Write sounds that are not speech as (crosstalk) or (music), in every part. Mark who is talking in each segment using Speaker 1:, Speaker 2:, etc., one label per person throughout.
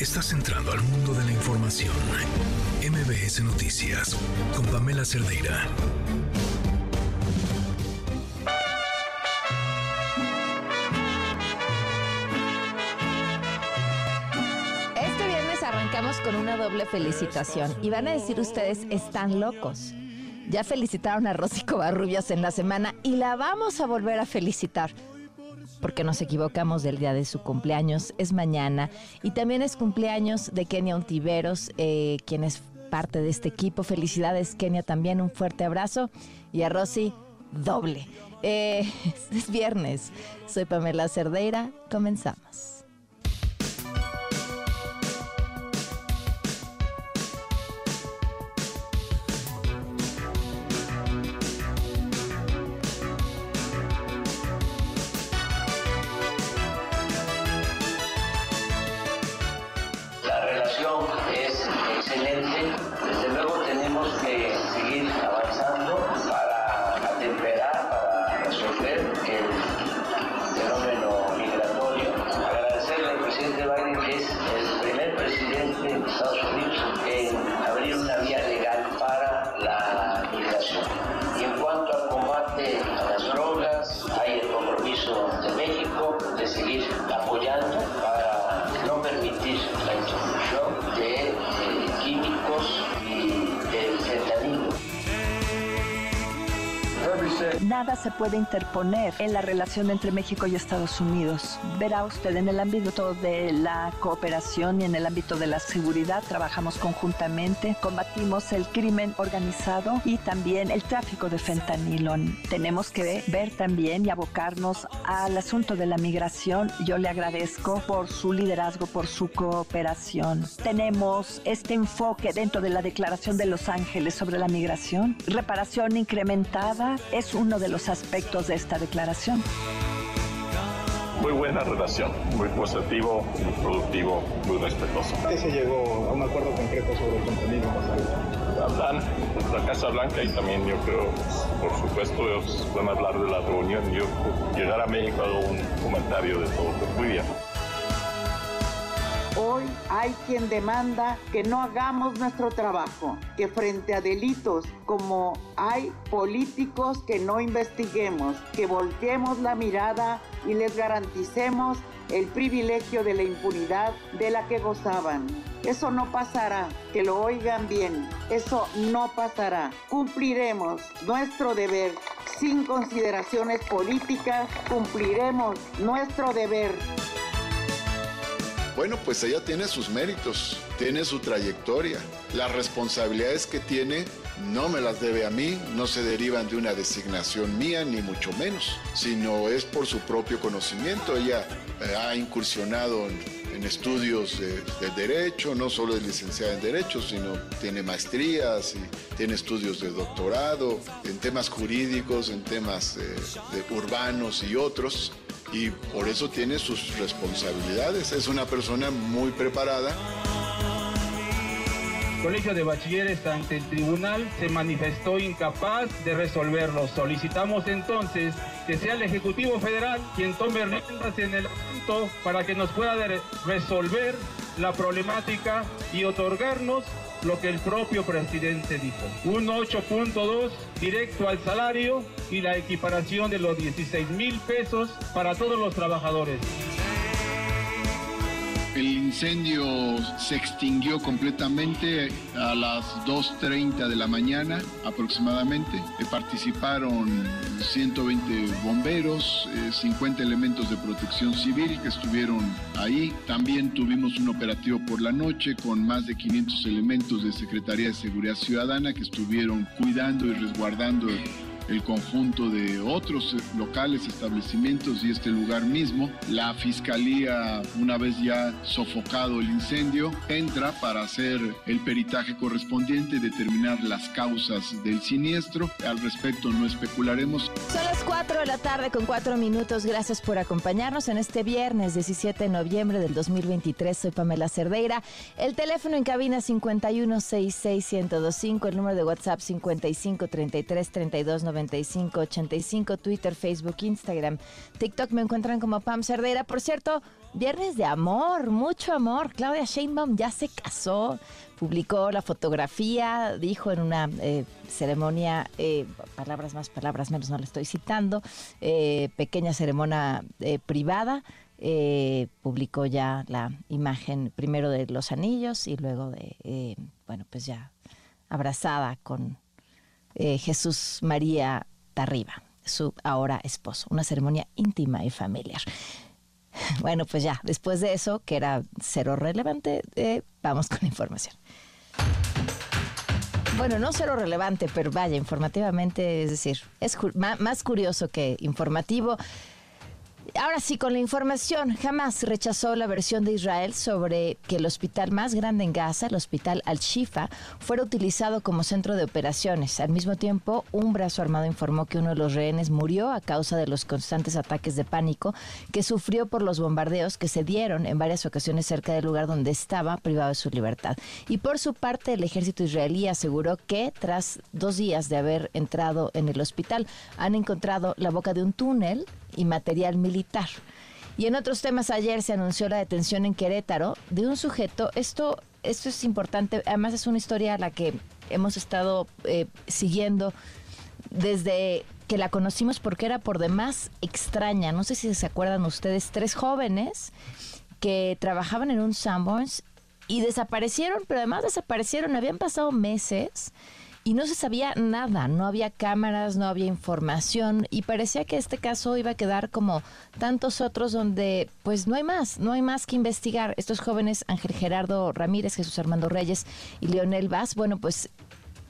Speaker 1: Estás entrando al mundo de la información. MBS Noticias con Pamela Cerdeira.
Speaker 2: Este viernes arrancamos con una doble felicitación y van a decir ustedes, están locos. Ya felicitaron a Rosy Covarrubias en la semana y la vamos a volver a felicitar porque nos equivocamos del día de su cumpleaños, es mañana. Y también es cumpleaños de Kenia Ontiveros, eh, quien es parte de este equipo. Felicidades, Kenia, también un fuerte abrazo. Y a Rosy, doble. Eh, (laughs) es viernes. Soy Pamela Cerdeira. Comenzamos.
Speaker 3: Nada se puede interponer en la relación entre México y Estados Unidos. Verá usted, en el ámbito de la cooperación y en el ámbito de la seguridad trabajamos conjuntamente, combatimos el crimen organizado y también el tráfico de fentanilo. Tenemos que ver también y abocarnos al asunto de la migración. Yo le agradezco por su liderazgo, por su cooperación. Tenemos este enfoque dentro de la Declaración de Los Ángeles sobre la migración. Reparación incrementada es uno de los aspectos de esta declaración.
Speaker 4: Muy buena relación, muy positivo, muy productivo, muy respetuoso.
Speaker 5: ¿Qué se llegó a un acuerdo concreto sobre el contenido
Speaker 4: Hablan la Casa Blanca y también yo creo, por supuesto, ellos van a hablar de la reunión. Yo llegar a México hago un comentario de todo, muy bien.
Speaker 6: Hoy hay quien demanda que no hagamos nuestro trabajo, que frente a delitos como hay políticos que no investiguemos, que volteemos la mirada y les garanticemos el privilegio de la impunidad de la que gozaban. Eso no pasará, que lo oigan bien, eso no pasará. Cumpliremos nuestro deber sin consideraciones políticas, cumpliremos nuestro deber.
Speaker 7: Bueno, pues ella tiene sus méritos, tiene su trayectoria. Las responsabilidades que tiene no me las debe a mí, no se derivan de una designación mía, ni mucho menos, sino es por su propio conocimiento. Ella eh, ha incursionado en, estudios de, derecho, no solo es licenciada en derecho, sino tiene maestrías y tiene estudios de doctorado en temas jurídicos, en temas eh, de urbanos y otros y por eso tiene sus responsabilidades. Es una persona muy preparada.
Speaker 8: Colegio de Bachilleres ante el tribunal se manifestó incapaz de resolverlo. Solicitamos entonces que sea el Ejecutivo Federal quien tome riendas en el asunto para que nos pueda resolver la problemática y otorgarnos lo que el propio presidente dijo. Un 8.2 directo al salario y la equiparación de los 16 mil pesos para todos los trabajadores.
Speaker 9: El incendio se extinguió completamente a las 2.30 de la mañana aproximadamente. Eh, participaron 120 bomberos, 50 eh, elementos de protección civil que estuvieron ahí. También tuvimos un operativo por la noche con más de 500 elementos de Secretaría de Seguridad Ciudadana que estuvieron cuidando y resguardando el conjunto de otros locales, establecimientos y este lugar mismo. La fiscalía, una vez ya sofocado el incendio, entra para hacer el peritaje correspondiente, determinar las causas del siniestro. Al respecto no especularemos.
Speaker 2: Son las 4 de la tarde con 4 minutos. Gracias por acompañarnos en este viernes 17 de noviembre del 2023. Soy Pamela Cerdeira. El teléfono en cabina 51661025, el número de WhatsApp 55333290 9585, Twitter, Facebook, Instagram, TikTok me encuentran como Pam Cerdera. Por cierto, viernes de amor, mucho amor. Claudia Sheinbaum ya se casó, publicó la fotografía, dijo en una eh, ceremonia, eh, palabras más, palabras menos, no la estoy citando, eh, pequeña ceremonia privada. publicó ya la imagen primero de los anillos y luego de, bueno, pues ya abrazada con Jesús María Tarriba, su ahora esposo. Una ceremonia íntima y familiar. (laughs) Bueno, pues ya, después de eso, que era cero relevante, eh, vamos con la información. Bueno, no cero relevante, pero vaya, informativamente, es decir, es más curioso que informativo. Ahora sí, con la información, jamás rechazó la versión de Israel sobre que el hospital más grande en Gaza, el hospital Al-Shifa, fuera utilizado como centro de operaciones. Al mismo tiempo, un brazo armado informó que uno de los rehenes murió a causa de los constantes ataques de pánico que sufrió por los bombardeos que se dieron en varias ocasiones cerca del lugar donde estaba privado de su libertad. Y por su parte, el ejército israelí aseguró que tras dos días de haber entrado en el hospital, han encontrado la boca de un túnel y material militar. Y en otros temas, ayer se anunció la detención en Querétaro de un sujeto. Esto, esto es importante, además es una historia a la que hemos estado eh, siguiendo desde que la conocimos porque era por demás extraña. No sé si se acuerdan ustedes, tres jóvenes que trabajaban en un Sanborns y desaparecieron, pero además desaparecieron, habían pasado meses y no se sabía nada, no había cámaras, no había información y parecía que este caso iba a quedar como tantos otros donde pues no hay más, no hay más que investigar. Estos jóvenes, Ángel Gerardo Ramírez, Jesús Armando Reyes y Leonel Vaz, bueno pues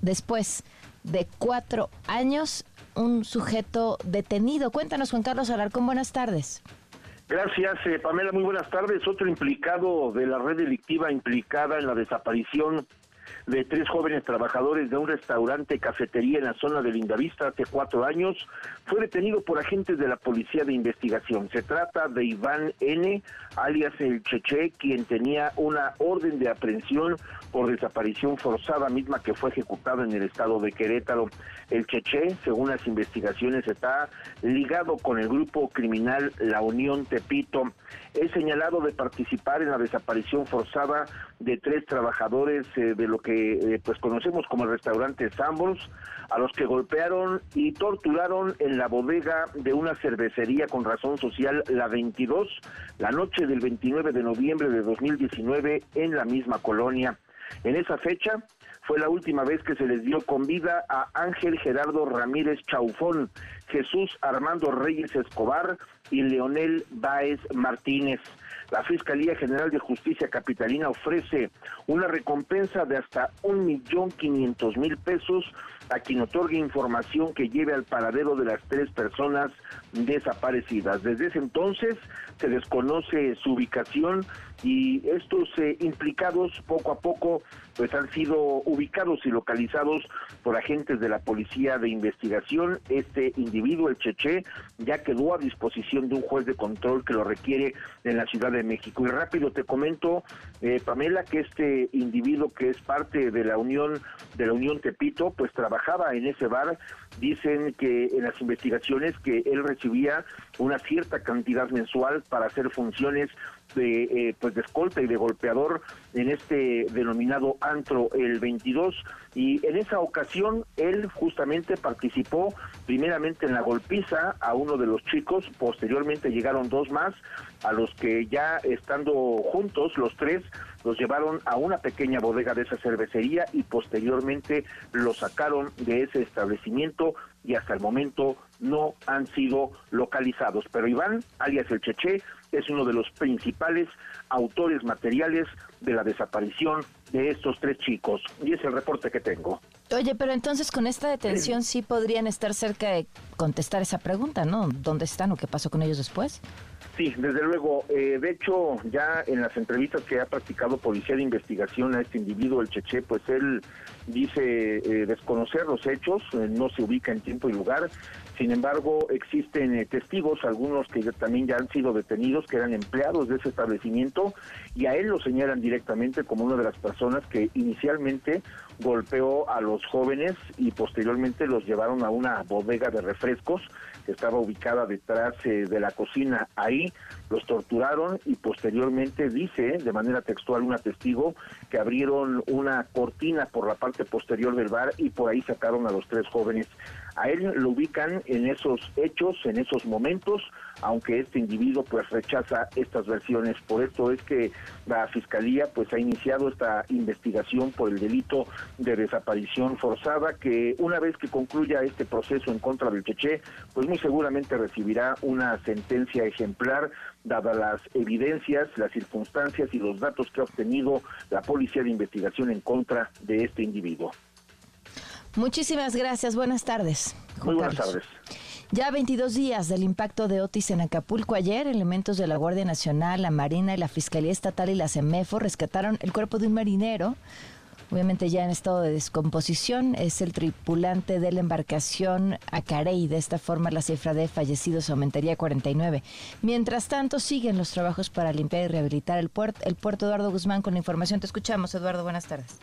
Speaker 2: después de cuatro años, un sujeto detenido. Cuéntanos Juan Carlos Alarcón, buenas tardes.
Speaker 10: Gracias, eh, Pamela. Muy buenas tardes. Otro implicado de la red delictiva implicada en la desaparición de tres jóvenes trabajadores de un restaurante cafetería en la zona de Lindavista hace cuatro años, fue detenido por agentes de la Policía de Investigación. Se trata de Iván N., alias el Cheche, quien tenía una orden de aprehensión por desaparición forzada misma que fue ejecutada en el estado de Querétaro. El Cheche, según las investigaciones, está ligado con el grupo criminal La Unión Tepito. Es señalado de participar en la desaparición forzada de tres trabajadores eh, de lo que eh, pues conocemos como el restaurante Sambors, a los que golpearon y torturaron en la bodega de una cervecería con razón social la 22, la noche del 29 de noviembre de 2019 en la misma colonia. En esa fecha fue la última vez que se les dio con vida a Ángel Gerardo Ramírez Chaufón, Jesús Armando Reyes Escobar y Leonel Báez Martínez. La Fiscalía General de Justicia Capitalina ofrece una recompensa de hasta un millón quinientos mil pesos a quien otorgue información que lleve al paradero de las tres personas desaparecidas. Desde ese entonces se desconoce su ubicación y estos eh, implicados poco a poco pues han sido ubicados y localizados por agentes de la policía de investigación. Este individuo, el Cheche, ya quedó a disposición de un juez de control que lo requiere en la Ciudad de México. Y rápido te comento, eh, Pamela, que este individuo que es parte de la Unión de la Unión Tepito, pues en ese bar. Dicen que en las investigaciones que él recibía una cierta cantidad mensual para hacer funciones de eh, pues de escolta y de golpeador en este denominado antro el 22 y en esa ocasión él justamente participó primeramente en la golpiza a uno de los chicos, posteriormente llegaron dos más a los que ya estando juntos los tres los llevaron a una pequeña bodega de esa cervecería y posteriormente los sacaron de ese establecimiento y hasta el momento no han sido localizados. Pero Iván, alias el Cheche, es uno de los principales autores materiales de la desaparición de estos tres chicos. Y es el reporte que tengo.
Speaker 2: Oye, pero entonces con esta detención sí podrían estar cerca de contestar esa pregunta, ¿no? ¿Dónde están o qué pasó con ellos después?
Speaker 10: Sí, desde luego. Eh, de hecho, ya en las entrevistas que ha practicado Policía de Investigación a este individuo, el Cheche, pues él dice eh, desconocer los hechos, eh, no se ubica en tiempo y lugar. Sin embargo, existen eh, testigos, algunos que también ya han sido detenidos, que eran empleados de ese establecimiento, y a él lo señalan directamente como una de las personas que inicialmente golpeó a los jóvenes y posteriormente los llevaron a una bodega de refrescos estaba ubicada detrás eh, de la cocina. Ahí los torturaron y posteriormente dice de manera textual una testigo que abrieron una cortina por la parte posterior del bar y por ahí sacaron a los tres jóvenes. A él lo ubican en esos hechos, en esos momentos, aunque este individuo pues rechaza estas versiones. Por esto es que la fiscalía pues ha iniciado esta investigación por el delito de desaparición forzada que una vez que concluya este proceso en contra del Cheche, pues muy seguramente recibirá una sentencia ejemplar dadas las evidencias, las circunstancias y los datos que ha obtenido la Policía de Investigación en contra de este individuo.
Speaker 2: Muchísimas gracias. Buenas tardes.
Speaker 10: Muy buenas tardes.
Speaker 2: Ya 22 días del impacto de Otis en Acapulco. Ayer, elementos de la Guardia Nacional, la Marina y la Fiscalía Estatal y la CEMEFO rescataron el cuerpo de un marinero obviamente ya en estado de descomposición, es el tripulante de la embarcación Acarey. De esta forma, la cifra de fallecidos aumentaría a 49. Mientras tanto, siguen los trabajos para limpiar y rehabilitar el puerto. El puerto Eduardo Guzmán con la información. Te escuchamos, Eduardo. Buenas tardes.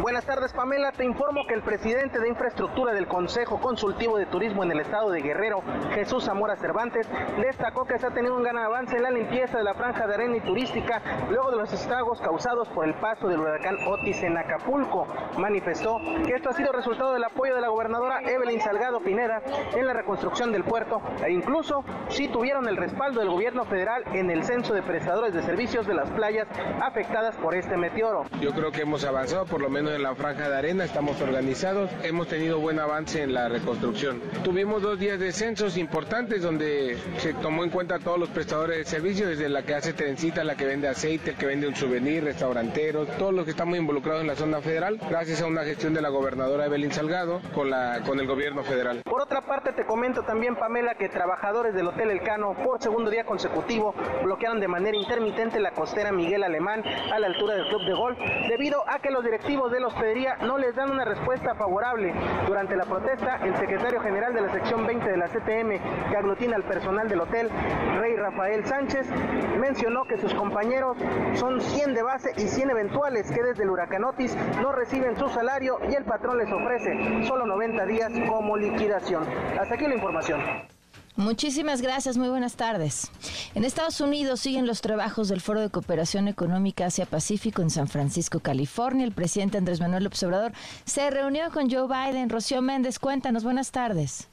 Speaker 11: Buenas tardes, Pamela. Te informo que el presidente de infraestructura del Consejo Consultivo de Turismo en el estado de Guerrero, Jesús Zamora Cervantes, destacó que se ha tenido un gran avance en la limpieza de la franja de arena y turística luego de los estragos causados por el paso del huracán Otis en Acapulco. Manifestó que esto ha sido resultado del apoyo de la gobernadora Evelyn Salgado Pineda en la reconstrucción del puerto e incluso si tuvieron el respaldo del gobierno federal en el censo de prestadores de servicios de las playas afectadas por este meteoro.
Speaker 12: Yo creo que hemos avanzado por lo menos en la franja de arena, estamos organizados, hemos tenido buen avance en la reconstrucción. Tuvimos dos días de censos importantes donde se tomó en cuenta todos los prestadores de servicios, desde la que hace trencita, la que vende aceite, el que vende un souvenir, restauranteros, todos los que estamos involucrados en la zona federal, gracias a una gestión de la gobernadora Evelyn Salgado con, la, con el gobierno federal.
Speaker 11: Por otra parte, te comento también, Pamela, que trabajadores del Hotel Elcano por segundo día consecutivo bloquearon de manera intermitente la costera Miguel Alemán a la altura del club de golf debido a que los directivos de la hospedería no les dan una respuesta favorable. Durante la protesta, el secretario general de la sección 20 de la CTM, que aglutina al personal del hotel, Rey Rafael Sánchez, mencionó que sus compañeros son 100 de base y 100 eventuales que desde el huracanotis no reciben su salario y el patrón les ofrece solo 90 días como liquidación. Hasta aquí la información.
Speaker 2: Muchísimas gracias, muy buenas tardes. En Estados Unidos siguen los trabajos del Foro de Cooperación Económica Asia-Pacífico en San Francisco, California. El presidente Andrés Manuel Observador se reunió con Joe Biden. Rocío Méndez, cuéntanos, buenas tardes.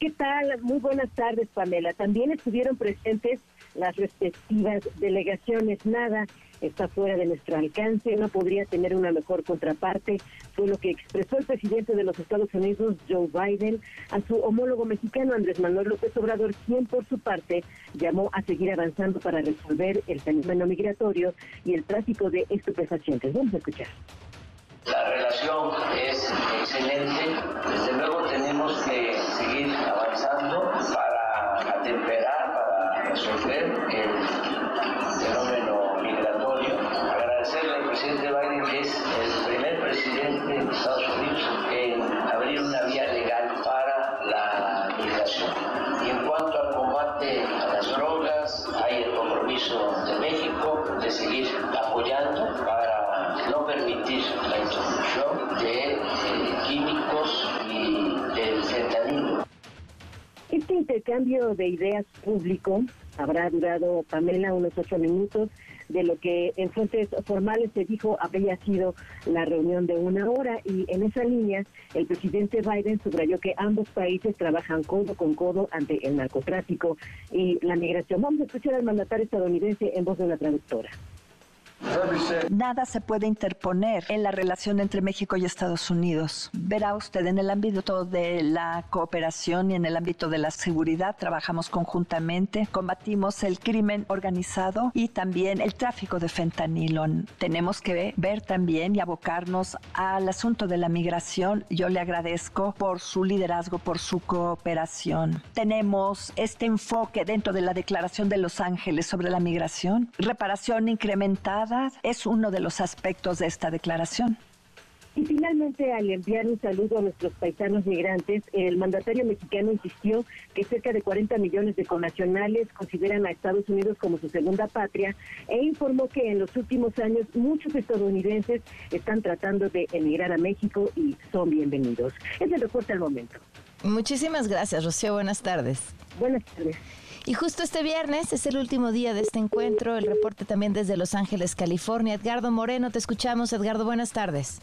Speaker 13: ¿Qué tal? Muy buenas tardes, Pamela. También estuvieron presentes las respectivas delegaciones. Nada está fuera de nuestro alcance, no podría tener una mejor contraparte, fue lo que expresó el presidente de los Estados Unidos, Joe Biden, a su homólogo mexicano Andrés Manuel López Obrador, quien por su parte llamó a seguir avanzando para resolver el fenómeno migratorio y el tráfico de estupefacientes. Vamos a escuchar.
Speaker 14: La relación es excelente, desde luego tenemos que seguir avanzando para atemperar, para resolver el fenómeno migratorio. Agradecerle al presidente Biden que es el primer presidente de Estados Unidos en abrir una vía legal para la migración. Y en cuanto al combate a las drogas, hay el compromiso de México de seguir apoyando para no permitir la introducción de químicos y del fentanilo.
Speaker 13: Este intercambio de ideas público habrá durado, Pamela, unos ocho minutos de lo que en fuentes formales se dijo habría sido la reunión de una hora y en esa línea el presidente Biden subrayó que ambos países trabajan codo con codo ante el narcotráfico y la migración. Vamos a escuchar al mandatario estadounidense en voz de una traductora.
Speaker 3: Nada se puede interponer en la relación entre México y Estados Unidos. Verá usted, en el ámbito de la cooperación y en el ámbito de la seguridad trabajamos conjuntamente, combatimos el crimen organizado y también el tráfico de fentanilo. Tenemos que ver también y abocarnos al asunto de la migración. Yo le agradezco por su liderazgo, por su cooperación. Tenemos este enfoque dentro de la Declaración de Los Ángeles sobre la migración, reparación incrementada es uno de los aspectos de esta declaración.
Speaker 13: Y finalmente, al enviar un saludo a nuestros paisanos migrantes, el mandatario mexicano insistió que cerca de 40 millones de connacionales consideran a Estados Unidos como su segunda patria e informó que en los últimos años muchos estadounidenses están tratando de emigrar a México y son bienvenidos. Es el reporte al momento.
Speaker 2: Muchísimas gracias, Rocío. Buenas tardes.
Speaker 13: Buenas tardes.
Speaker 2: Y justo este viernes es el último día de este encuentro. El reporte también desde Los Ángeles, California. Edgardo Moreno, te escuchamos. Edgardo, buenas tardes.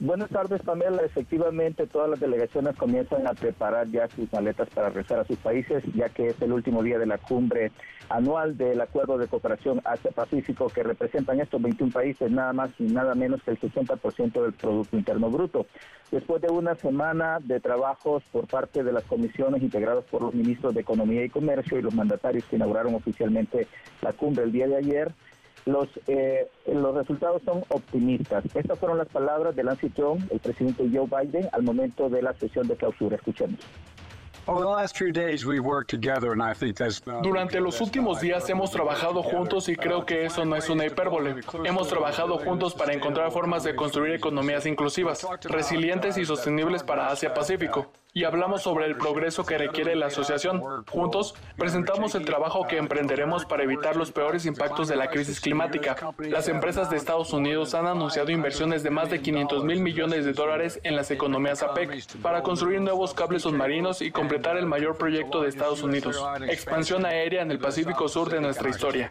Speaker 15: Buenas tardes, Pamela. Efectivamente, todas las delegaciones comienzan a preparar ya sus maletas para regresar a sus países, ya que es el último día de la cumbre anual del Acuerdo de Cooperación Asia-Pacífico, que representan estos 21 países, nada más y nada menos que el 60% del Producto Interno Bruto. Después de una semana de trabajos por parte de las comisiones integradas por los ministros de Economía y Comercio y los mandatarios que inauguraron oficialmente la cumbre el día de ayer, los, eh, los resultados son optimistas. Estas fueron las palabras del anfitrión, el presidente Joe Biden, al momento de la sesión de clausura. Escuchemos.
Speaker 16: Durante los últimos días hemos trabajado juntos y creo que eso no es una hipérbole. Hemos trabajado juntos para encontrar formas de construir economías inclusivas, resilientes y sostenibles para Asia-Pacífico y hablamos sobre el progreso que requiere la asociación. Juntos, presentamos el trabajo que emprenderemos para evitar los peores impactos de la crisis climática. Las empresas de Estados Unidos han anunciado inversiones de más de 500 mil millones de dólares en las economías APEC para construir nuevos cables submarinos y completar el mayor proyecto de Estados Unidos, expansión aérea en el Pacífico Sur de nuestra historia.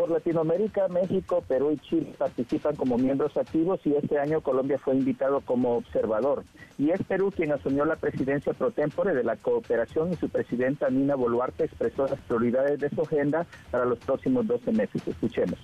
Speaker 15: Por Latinoamérica, México, Perú y Chile participan como miembros activos y este año Colombia fue invitado como observador. Y es Perú quien asumió la presidencia pro tempore de la cooperación y su presidenta Nina Boluarte expresó las prioridades de su agenda para los próximos 12 meses. Escuchemos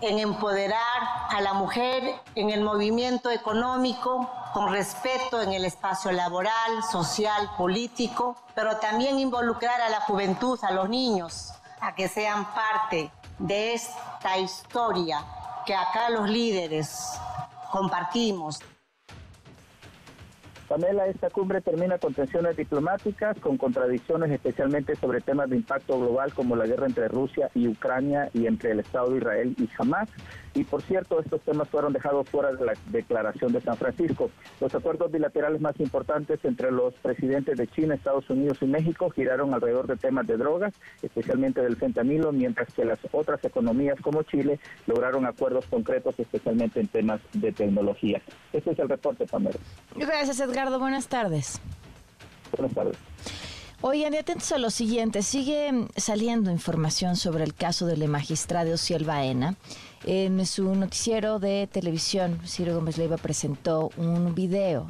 Speaker 17: en empoderar a la mujer en el movimiento económico, con respeto en el espacio laboral, social, político, pero también involucrar a la juventud, a los niños, a que sean parte de esta historia que acá los líderes compartimos.
Speaker 15: Pamela, esta cumbre termina con tensiones diplomáticas, con contradicciones especialmente sobre temas de impacto global como la guerra entre Rusia y Ucrania y entre el Estado de Israel y Hamas. Y por cierto, estos temas fueron dejados fuera de la declaración de San Francisco. Los acuerdos bilaterales más importantes entre los presidentes de China, Estados Unidos y México giraron alrededor de temas de drogas, especialmente del fentanilo, mientras que las otras economías como Chile lograron acuerdos concretos, especialmente en temas de tecnología. Este es el reporte, Pamela.
Speaker 2: Gracias, Edgardo. Buenas tardes.
Speaker 15: Buenas tardes.
Speaker 2: Oigan, y atentos a lo siguiente, sigue saliendo información sobre el caso del magistrado Ciel Baena. En su noticiero de televisión, Ciro Gómez Leiva presentó un video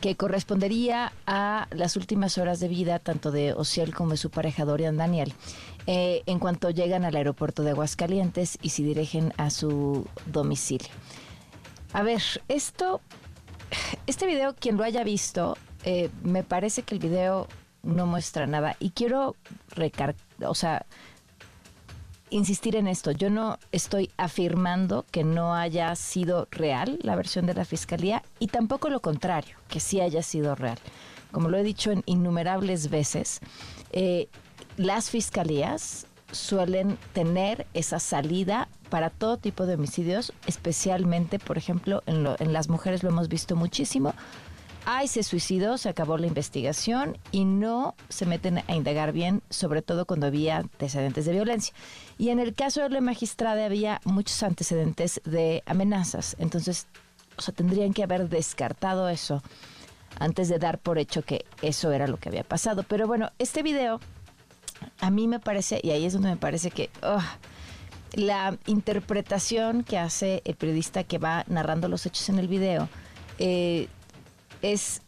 Speaker 2: que correspondería a las últimas horas de vida tanto de Ociel como de su pareja Dorian Daniel, eh, en cuanto llegan al aeropuerto de Aguascalientes y se dirigen a su domicilio. A ver, esto, (sighs) este video, quien lo haya visto, eh, me parece que el video no muestra nada. Y quiero recar o sea, insistir en esto. Yo no estoy afirmando que no haya sido real la versión de la fiscalía y tampoco lo contrario, que sí haya sido real. Como lo he dicho en innumerables veces, eh, las fiscalías suelen tener esa salida para todo tipo de homicidios, especialmente, por ejemplo, en, en las mujeres lo hemos visto muchísimo, ay, se suicidó, se acabó la investigación y no se meten a indagar bien, sobre todo cuando había antecedentes de violencia. Y en el caso de la magistrada había muchos antecedentes de amenazas. Entonces, o sea, tendrían que haber descartado eso antes de dar por hecho que eso era lo que había pasado. Pero bueno, este video a mí me parece, y ahí es donde me parece que la interpretación que hace el periodista que va narrando los hechos en el video, eh, es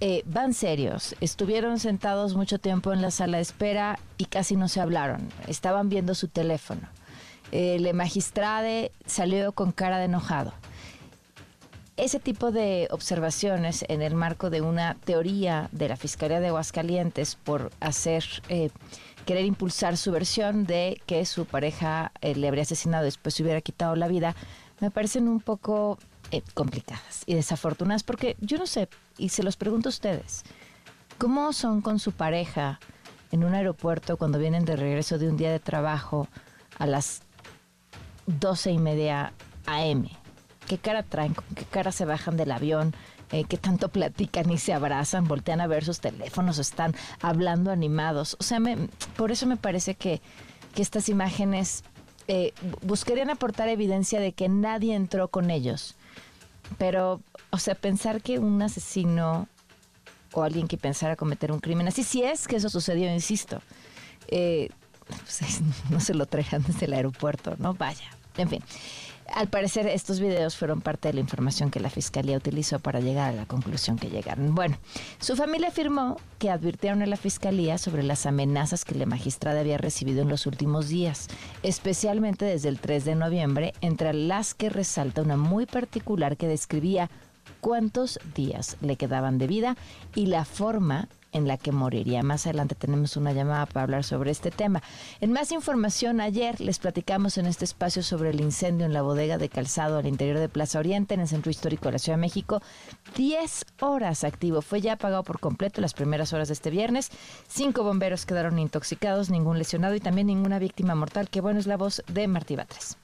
Speaker 2: eh, van serios. Estuvieron sentados mucho tiempo en la sala de espera y casi no se hablaron. Estaban viendo su teléfono. El magistrade salió con cara de enojado. Ese tipo de observaciones en el marco de una teoría de la Fiscalía de Aguascalientes por hacer, eh, querer impulsar su versión de que su pareja eh, le habría asesinado y después se hubiera quitado la vida, me parecen un poco eh, complicadas y desafortunadas, porque yo no sé, y se los pregunto a ustedes, ¿cómo son con su pareja en un aeropuerto cuando vienen de regreso de un día de trabajo a las doce y media AM? qué cara traen, con qué cara se bajan del avión, eh, qué tanto platican y se abrazan, voltean a ver sus teléfonos, están hablando animados. O sea, me, por eso me parece que, que estas imágenes eh, buscarían aportar evidencia de que nadie entró con ellos. Pero, o sea, pensar que un asesino o alguien que pensara cometer un crimen, así si es que eso sucedió, insisto, eh, pues, (laughs) no se lo traigan desde el aeropuerto, ¿no? Vaya, en fin. Al parecer, estos videos fueron parte de la información que la fiscalía utilizó para llegar a la conclusión que llegaron. Bueno, su familia afirmó que advirtieron a la fiscalía sobre las amenazas que la magistrada había recibido en los últimos días, especialmente desde el 3 de noviembre, entre las que resalta una muy particular que describía cuántos días le quedaban de vida y la forma en la que moriría. Más adelante tenemos una llamada para hablar sobre este tema. En más información, ayer les platicamos en este espacio sobre el incendio en la bodega de calzado al interior de Plaza Oriente, en el centro histórico de la Ciudad de México. 10 horas activo. Fue ya apagado por completo las primeras horas de este viernes. Cinco bomberos quedaron intoxicados, ningún lesionado y también ninguna víctima mortal. Qué bueno es la voz de Martí Batres.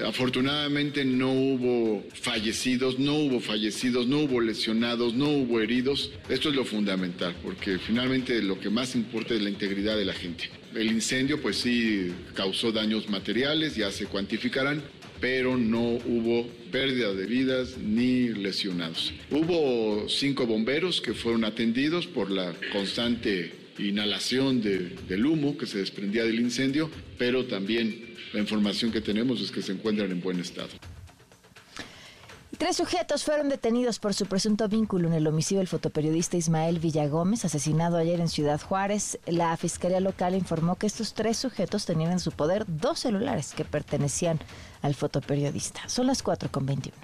Speaker 7: Afortunadamente no hubo fallecidos, no hubo fallecidos, no hubo lesionados, no hubo heridos. Esto es lo fundamental, porque finalmente lo que más importa es la integridad de la gente. El incendio pues sí causó daños materiales, ya se cuantificarán, pero no hubo pérdida de vidas ni lesionados. Hubo cinco bomberos que fueron atendidos por la constante inhalación del humo que se desprendía del incendio, pero también la información que tenemos es que se encuentran en buen estado.
Speaker 2: Tres sujetos fueron detenidos por su presunto vínculo en el homicidio del fotoperiodista Ismael Villagómez, asesinado ayer en Ciudad Juárez. La Fiscalía Local informó que estos tres sujetos tenían en su poder dos celulares que pertenecían al fotoperiodista. Son las 4 con 21.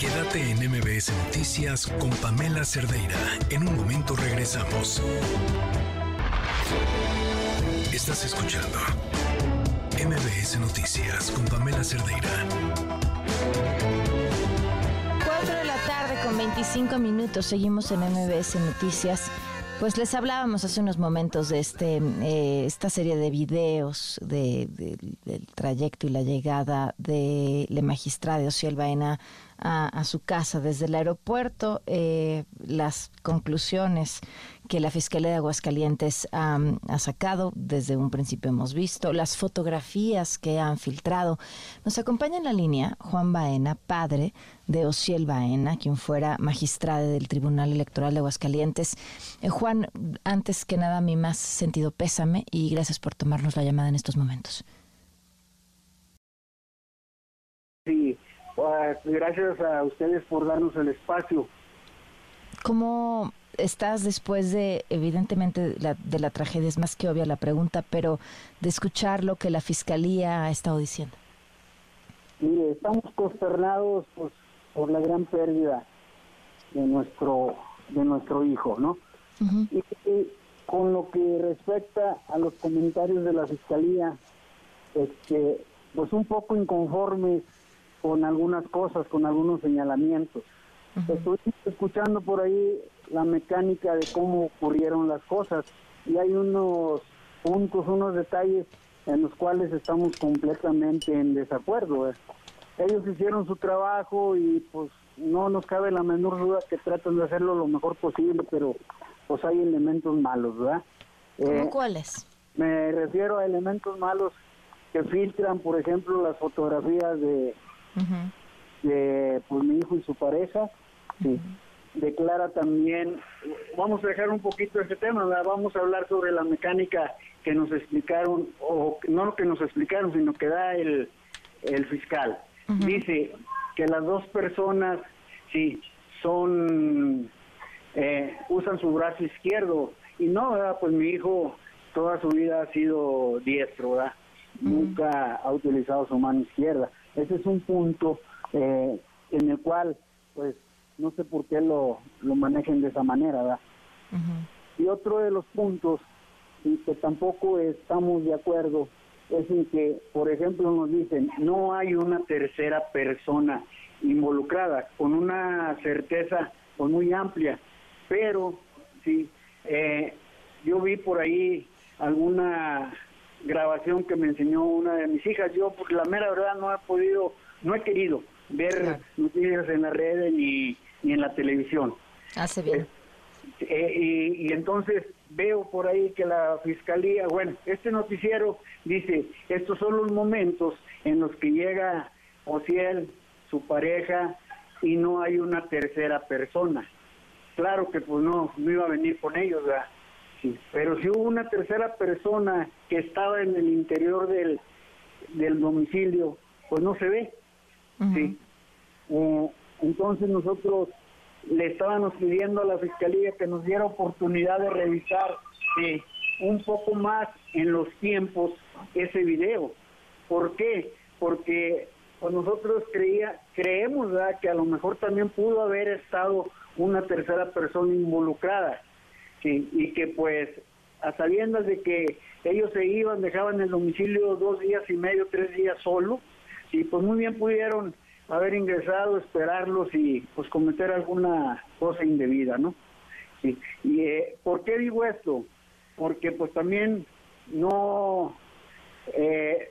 Speaker 1: Quédate en MBS Noticias con Pamela Cerdeira. En un momento regresamos. Estás escuchando MBS Noticias con Pamela Cerdeira.
Speaker 2: 4 de la tarde con 25 minutos. Seguimos en MBS Noticias. Pues les hablábamos hace unos momentos de este eh, esta serie de videos de, del trayecto y la llegada de la magistrada Ociel Baena a, su casa desde el aeropuerto, eh, las conclusiones que la Fiscalía de Aguascalientes ha sacado, desde un principio hemos visto, las fotografías que han filtrado. Nos acompaña en la línea Juan Baena, padre de Ociel Baena, quien fuera magistrado del Tribunal Electoral de Aguascalientes. Eh, Juan, antes que nada, mi más sentido pésame y gracias por tomarnos la llamada en estos momentos.
Speaker 18: Sí, gracias a ustedes por darnos el espacio.
Speaker 2: ¿Cómo estás después de, evidentemente, de la tragedia? Es más que obvia la pregunta, pero de escuchar lo que la Fiscalía ha estado diciendo.
Speaker 18: Mire, estamos consternados pues, por la gran pérdida de nuestro de nuestro hijo, ¿no? y, con lo que respecta a los comentarios de la Fiscalía, este, pues un poco inconformes con algunas cosas, con algunos señalamientos. Estoy escuchando por ahí la mecánica de cómo ocurrieron las cosas y hay unos puntos, unos detalles en los cuales estamos completamente en desacuerdo. Ellos hicieron su trabajo y pues no nos cabe la menor duda que tratan de hacerlo lo mejor posible, pero pues hay elementos malos, ¿verdad?
Speaker 2: ¿Cómo eh, cuáles?
Speaker 18: Me refiero a elementos malos que filtran, por ejemplo, las fotografías de, de pues, mi hijo y su pareja. Sí. Declara también, vamos a dejar un poquito ese tema, vamos a hablar sobre la mecánica que nos explicaron, o no lo que nos explicaron, sino que da el, el fiscal. Dice que las dos personas, sí, son, eh, usan su brazo izquierdo, y no, pues mi hijo toda su vida ha sido diestro, ¿verdad? Nunca ha utilizado su mano izquierda. Ese es un punto eh, en el cual, pues, no sé por qué lo, lo manejen de esa manera, ¿verdad? Y otro de los puntos y que tampoco estamos de acuerdo es en que, por ejemplo, nos dicen, no hay una tercera persona involucrada, con una certeza pues, muy amplia, pero sí, eh, yo vi por ahí alguna grabación que me enseñó una de mis hijas. Yo, por la mera verdad, no he podido, no he querido ver noticias en la red ni, ni en la televisión.
Speaker 2: Hace bien.
Speaker 18: Eh, y, y, entonces veo por ahí que la fiscalía, bueno, este noticiero dice, estos son los momentos en los que llega Ociel, su pareja, y no hay una tercera persona. Claro que pues no, no iba a venir con ellos, ¿verdad? Sí, pero si hubo una tercera persona que estaba en el interior del, del domicilio, pues no se ve. Sí. entonces nosotros le estábamos pidiendo a la fiscalía que nos diera oportunidad de revisar un poco más en los tiempos ese video. ¿Por qué? Porque pues nosotros creía, creemos que a lo mejor también pudo haber estado una tercera persona involucrada sí, y que pues a sabiendas de que ellos se iban, dejaban el domicilio dos días y medio, tres días solo, y pues muy bien pudieron haber ingresado, esperarlos y pues cometer alguna cosa indebida, ¿no? Sí. ¿Y eh, por qué digo esto? Porque pues también no, eh,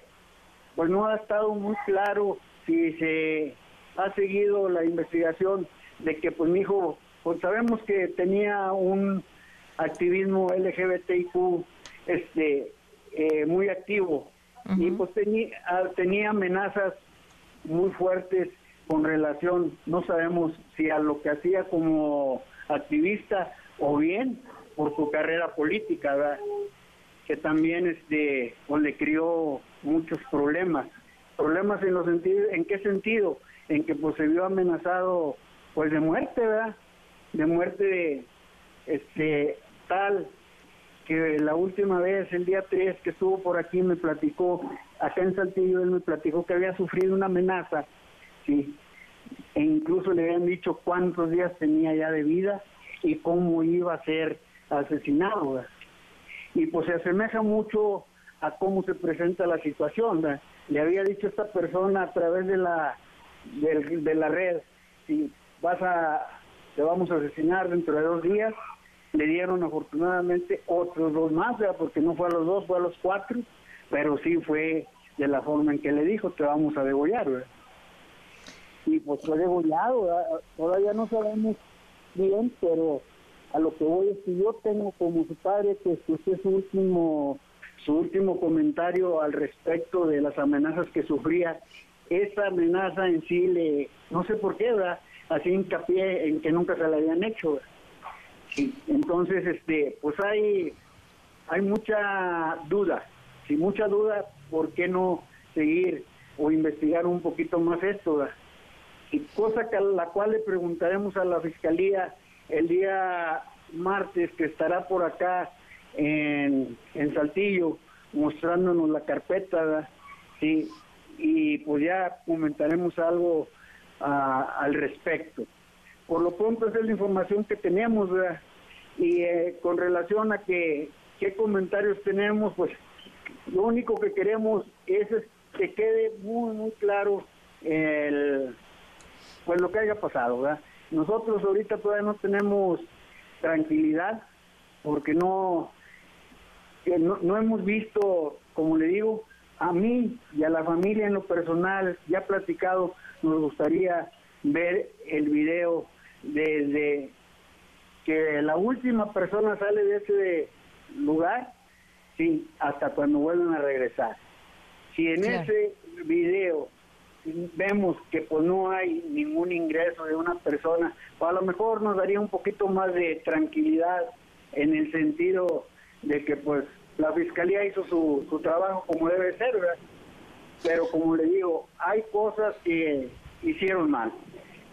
Speaker 18: pues no ha estado muy claro si se ha seguido la investigación de que pues mi hijo, pues sabemos que tenía un activismo LGBTIQ este eh, muy activo y pues tenía, ah, tenía amenazas muy fuertes con relación, no sabemos si a lo que hacía como activista o bien por su carrera política, ¿verdad? que también este pues, le crió muchos problemas. Problemas en los sentidos, ¿en qué sentido? En que pues se vio amenazado pues de muerte, ¿verdad? De muerte este tal que la última vez, el día 3 que estuvo por aquí, me platicó, acá en Saltillo, él me platicó que había sufrido una amenaza, sí, e incluso le habían dicho cuántos días tenía ya de vida y cómo iba a ser asesinado. Y pues se asemeja mucho a cómo se presenta la situación. Le había dicho esta persona a través de la, de, la red, si vas a, te vamos a asesinar dentro de dos días, le dieron afortunadamente otros dos más, porque no fue a los dos, fue a los cuatro, pero sí fue de la forma en que le dijo, te vamos a degollar. Y pues fue degollado, todavía no sabemos bien, pero a lo que voy es que yo tengo como su padre que escuché su último, su último comentario al respecto de las amenazas que sufría. Esa amenaza en sí le, no sé por qué, ¿verdad? Así hincapié en que nunca se la habían hecho. Entonces, este, pues hay, hay mucha duda, sin mucha duda, ¿por qué no seguir o investigar un poquito más esto? Y cosa que a la cual le preguntaremos a la fiscalía el día martes que estará por acá en, en Saltillo mostrándonos la carpeta, ¿sí? y pues ya comentaremos algo ah, al respecto. Por lo pronto esa es la información que tenemos, Y eh, con relación a que qué comentarios tenemos, pues lo único que queremos es, que quede muy, muy claro el, pues lo que haya pasado, ¿verdad? Nosotros ahorita todavía no tenemos tranquilidad porque no, no, no hemos visto, como le digo, a mí y a la familia en lo personal, ya platicado, nos gustaría ver el video desde que la última persona sale de ese lugar, sí, hasta cuando vuelven a regresar. Si en ese video vemos que pues no hay ningún ingreso de una persona, pues a lo mejor nos daría un poquito más de tranquilidad en el sentido de que pues la fiscalía hizo su, su trabajo como debe ser, ¿verdad? Pero como le digo, hay cosas que hicieron mal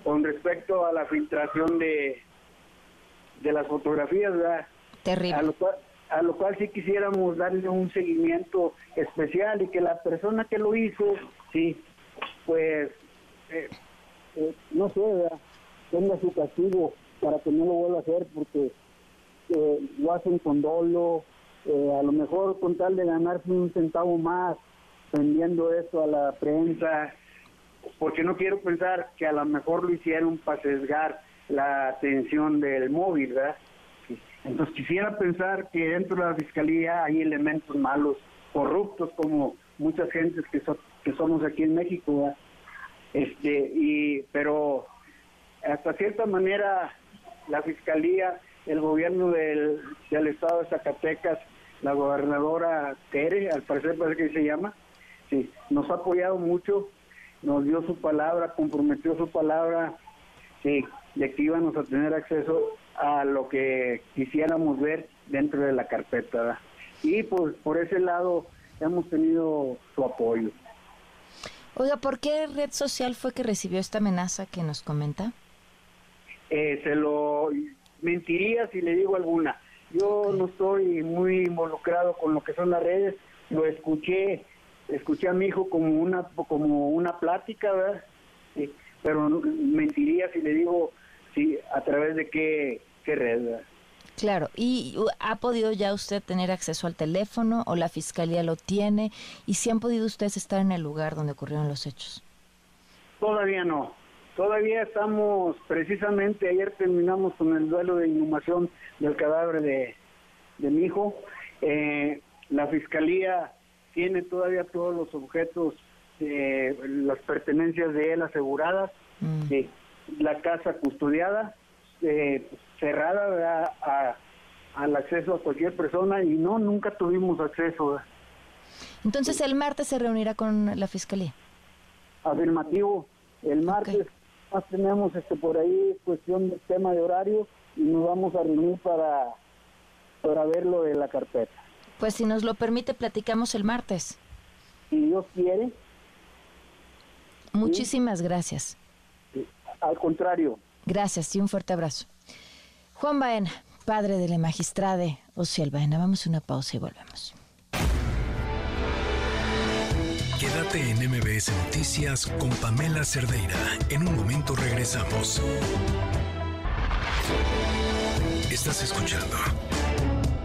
Speaker 18: con respecto a la filtración de, de las fotografías, ¿verdad?
Speaker 2: Terrible.
Speaker 18: A lo, cual, a lo cual sí quisiéramos darle un seguimiento especial y que la persona que lo hizo, sí, pues, eh, eh, no sé, ¿verdad? tenga su castigo para que no lo vuelva a hacer porque eh, lo hacen con dolo, a lo mejor con tal de ganarse un centavo más vendiendo eso a la prensa, porque no quiero pensar que a lo mejor lo hicieron para sesgar la atención del móvil, ¿verdad? Entonces quisiera pensar que dentro de la fiscalía hay elementos malos corruptos como muchas gentes que, que somos aquí en México. Este, y, pero hasta cierta manera la Fiscalía, el gobierno del, del estado de Zacatecas, la gobernadora Tere, al parecer parece que se llama, sí, nos ha apoyado mucho, nos dio su palabra, comprometió su palabra, sí, de que íbamos a tener acceso a lo que quisiéramos ver dentro de la carpeta. Y pues por ese lado hemos tenido su apoyo.
Speaker 2: Oiga, ¿por qué red social fue que recibió esta amenaza que nos comenta?
Speaker 18: Eh, se lo mentiría si le digo alguna. Yo no estoy muy involucrado con lo que son las redes. Lo escuché, escuché a mi hijo como una como una plática, ¿verdad? pero mentiría si le digo si a través de qué, qué red. ¿verdad?
Speaker 2: Claro, ¿y ha podido ya usted tener acceso al teléfono o la fiscalía lo tiene? ¿Y si han podido ustedes estar en el lugar donde ocurrieron los hechos?
Speaker 18: Todavía no. Todavía estamos, precisamente ayer terminamos con el duelo de inhumación del cadáver de, de mi hijo. Eh, la fiscalía tiene todavía todos los objetos, eh, las pertenencias de él aseguradas, mm. eh, la casa custodiada, eh, cerrada a, al acceso a cualquier persona y no, nunca tuvimos acceso.
Speaker 2: Entonces el martes se reunirá con la fiscalía.
Speaker 18: Afirmativo. El martes más tenemos este por ahí cuestión del tema de horario y nos vamos a reunir para para ver lo de la carpeta.
Speaker 2: Pues si nos lo permite platicamos el martes.
Speaker 18: Si Dios quiere.
Speaker 2: Muchísimas gracias.
Speaker 18: Al contrario.
Speaker 2: Gracias y un fuerte abrazo. Juan Baena, padre de la magistrada Ociel Baena. Vamos a una pausa y volvemos.
Speaker 1: Quédate en MBS Noticias con Pamela Cerdeira. En un momento regresamos. Estás escuchando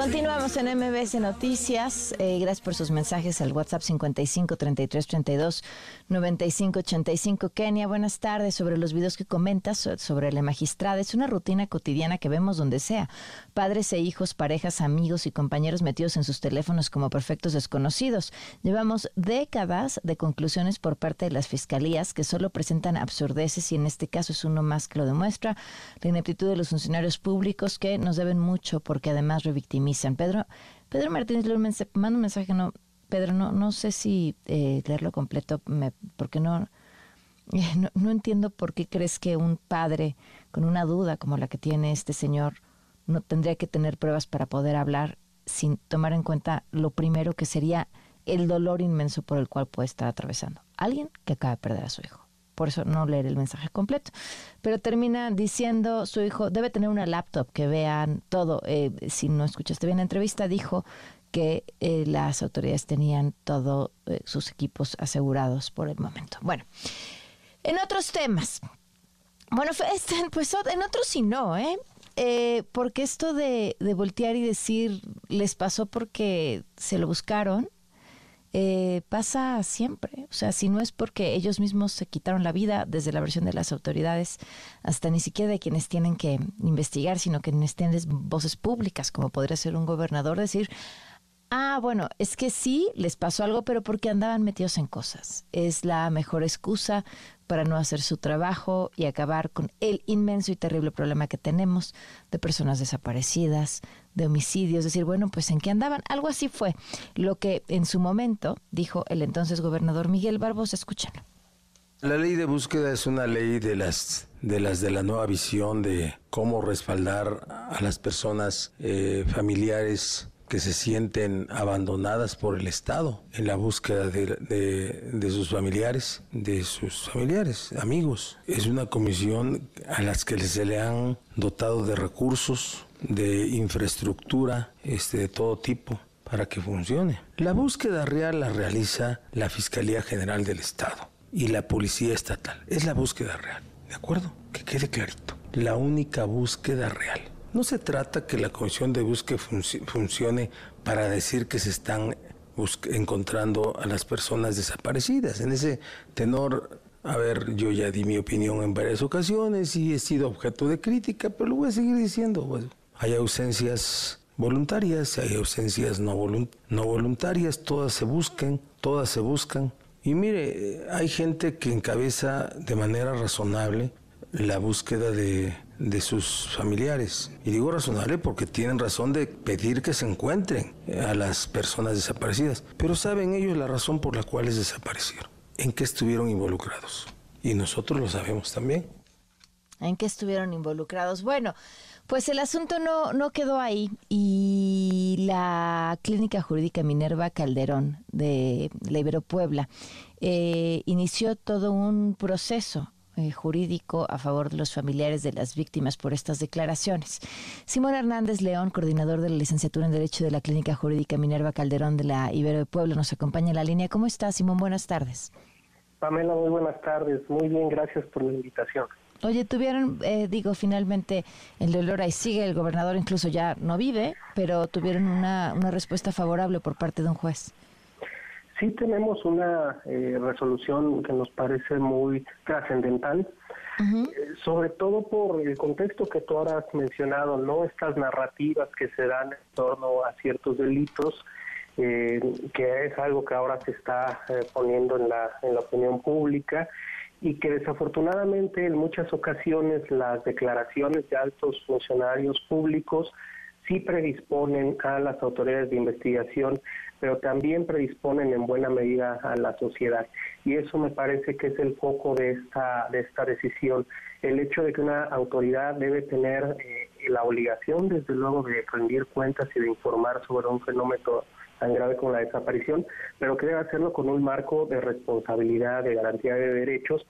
Speaker 2: Continuamos en MBS Noticias. Eh, gracias por sus mensajes al WhatsApp 55 33 32 95 85. Kenia, buenas tardes. Sobre los videos que comentas sobre la magistrada, es una rutina cotidiana que vemos donde sea. Padres e hijos, parejas, amigos y compañeros metidos en sus teléfonos como perfectos desconocidos. Llevamos décadas de conclusiones por parte de las fiscalías que solo presentan absurdeces y en este caso es uno más que lo demuestra. La ineptitud de los funcionarios públicos que nos deben mucho porque además revictimizan Pedro, Pedro Martínez le manda un mensaje, no, Pedro, no, no sé si eh, leerlo completo, me, porque no, no, no, entiendo por qué crees que un padre con una duda como la que tiene este señor no tendría que tener pruebas para poder hablar sin tomar en cuenta lo primero que sería el dolor inmenso por el cual puede estar atravesando. Alguien que acaba de perder a su hijo por eso no leer el mensaje completo. Pero termina diciendo su hijo, debe tener una laptop que vean todo. Eh, si no escuchaste bien la entrevista, dijo que eh, las autoridades tenían todos eh, sus equipos asegurados por el momento. Bueno, en otros temas. Bueno, (laughs) este, pues en otros sí no, ¿eh? porque esto de, de voltear y decir les pasó porque se lo buscaron, eh, pasa siempre. O sea, si no es porque ellos mismos se quitaron la vida desde la versión de las autoridades hasta ni siquiera de quienes tienen que investigar, sino que tienen voces públicas, como podría ser un gobernador, decir, ah, bueno, es que sí, les pasó algo, pero porque andaban metidos en cosas. Es la mejor excusa para no hacer su trabajo y acabar con el inmenso y terrible problema que tenemos de personas desaparecidas, de homicidios, decir, bueno, pues en qué andaban. Algo así fue lo que en su momento dijo el entonces gobernador Miguel Barbosa. Escuchen.
Speaker 19: La ley de búsqueda es una ley de las de las de la nueva visión de cómo respaldar a las personas eh, familiares que se sienten abandonadas por el Estado en la búsqueda de, sus familiares, de sus familiares, amigos. Es una comisión a las que se le han dotado de recursos, de infraestructura este, de todo tipo para que funcione. La búsqueda real la realiza la Fiscalía General del Estado y la Policía Estatal. Es la búsqueda real, ¿de acuerdo? Que quede clarito. La única búsqueda real. No se trata que la comisión de búsqueda funcione para decir que se están encontrando a las personas desaparecidas. En ese tenor A ver, yo ya di mi opinión en varias ocasiones y he sido objeto de crítica, pero lo voy a seguir diciendo. Pues, hay ausencias voluntarias, hay ausencias no, no voluntarias, todas se buscan, todas se buscan. Y mire, hay gente que encabeza de manera razonable la búsqueda de, de, sus familiares. Y digo razonable porque tienen razón de pedir que se encuentren a las personas desaparecidas. Pero saben ellos la razón por la cual desaparecieron en qué estuvieron involucrados. Y nosotros lo sabemos también.
Speaker 2: ¿En qué estuvieron involucrados? Bueno, pues el asunto no, no quedó ahí y la Clínica Jurídica Minerva Calderón de la Ibero Puebla eh, inició todo un proceso eh, jurídico a favor de los familiares de las víctimas por estas declaraciones. Simón Hernández León, coordinador de la licenciatura en Derecho de la Clínica Jurídica Minerva Calderón de la Ibero de Puebla, nos acompaña en la línea. ¿Cómo está, Simón? Buenas tardes.
Speaker 20: Pamela, muy buenas tardes. Muy bien, gracias por la invitación.
Speaker 2: Oye, tuvieron, eh, digo, finalmente el dolor ahí sigue, el gobernador incluso ya no vive, pero tuvieron una, una respuesta favorable por parte de un juez.
Speaker 20: Sí tenemos una eh, resolución que nos parece muy trascendental, eh, sobre todo por el contexto que tú ahora has mencionado, no estas narrativas que se dan en torno a ciertos delitos, eh, que es algo que ahora se está eh, poniendo en la, en la opinión pública y que desafortunadamente en muchas ocasiones las declaraciones de altos funcionarios públicos sí predisponen a las autoridades de investigación, pero también predisponen en buena medida a la sociedad. Y eso me parece que es el foco de esta, de esta decisión. El hecho de que una autoridad debe tener eh, la obligación, desde luego, de rendir cuentas y de informar sobre un fenómeno tan grave como la desaparición, pero que debe hacerlo con un marco de responsabilidad, de garantía de derechos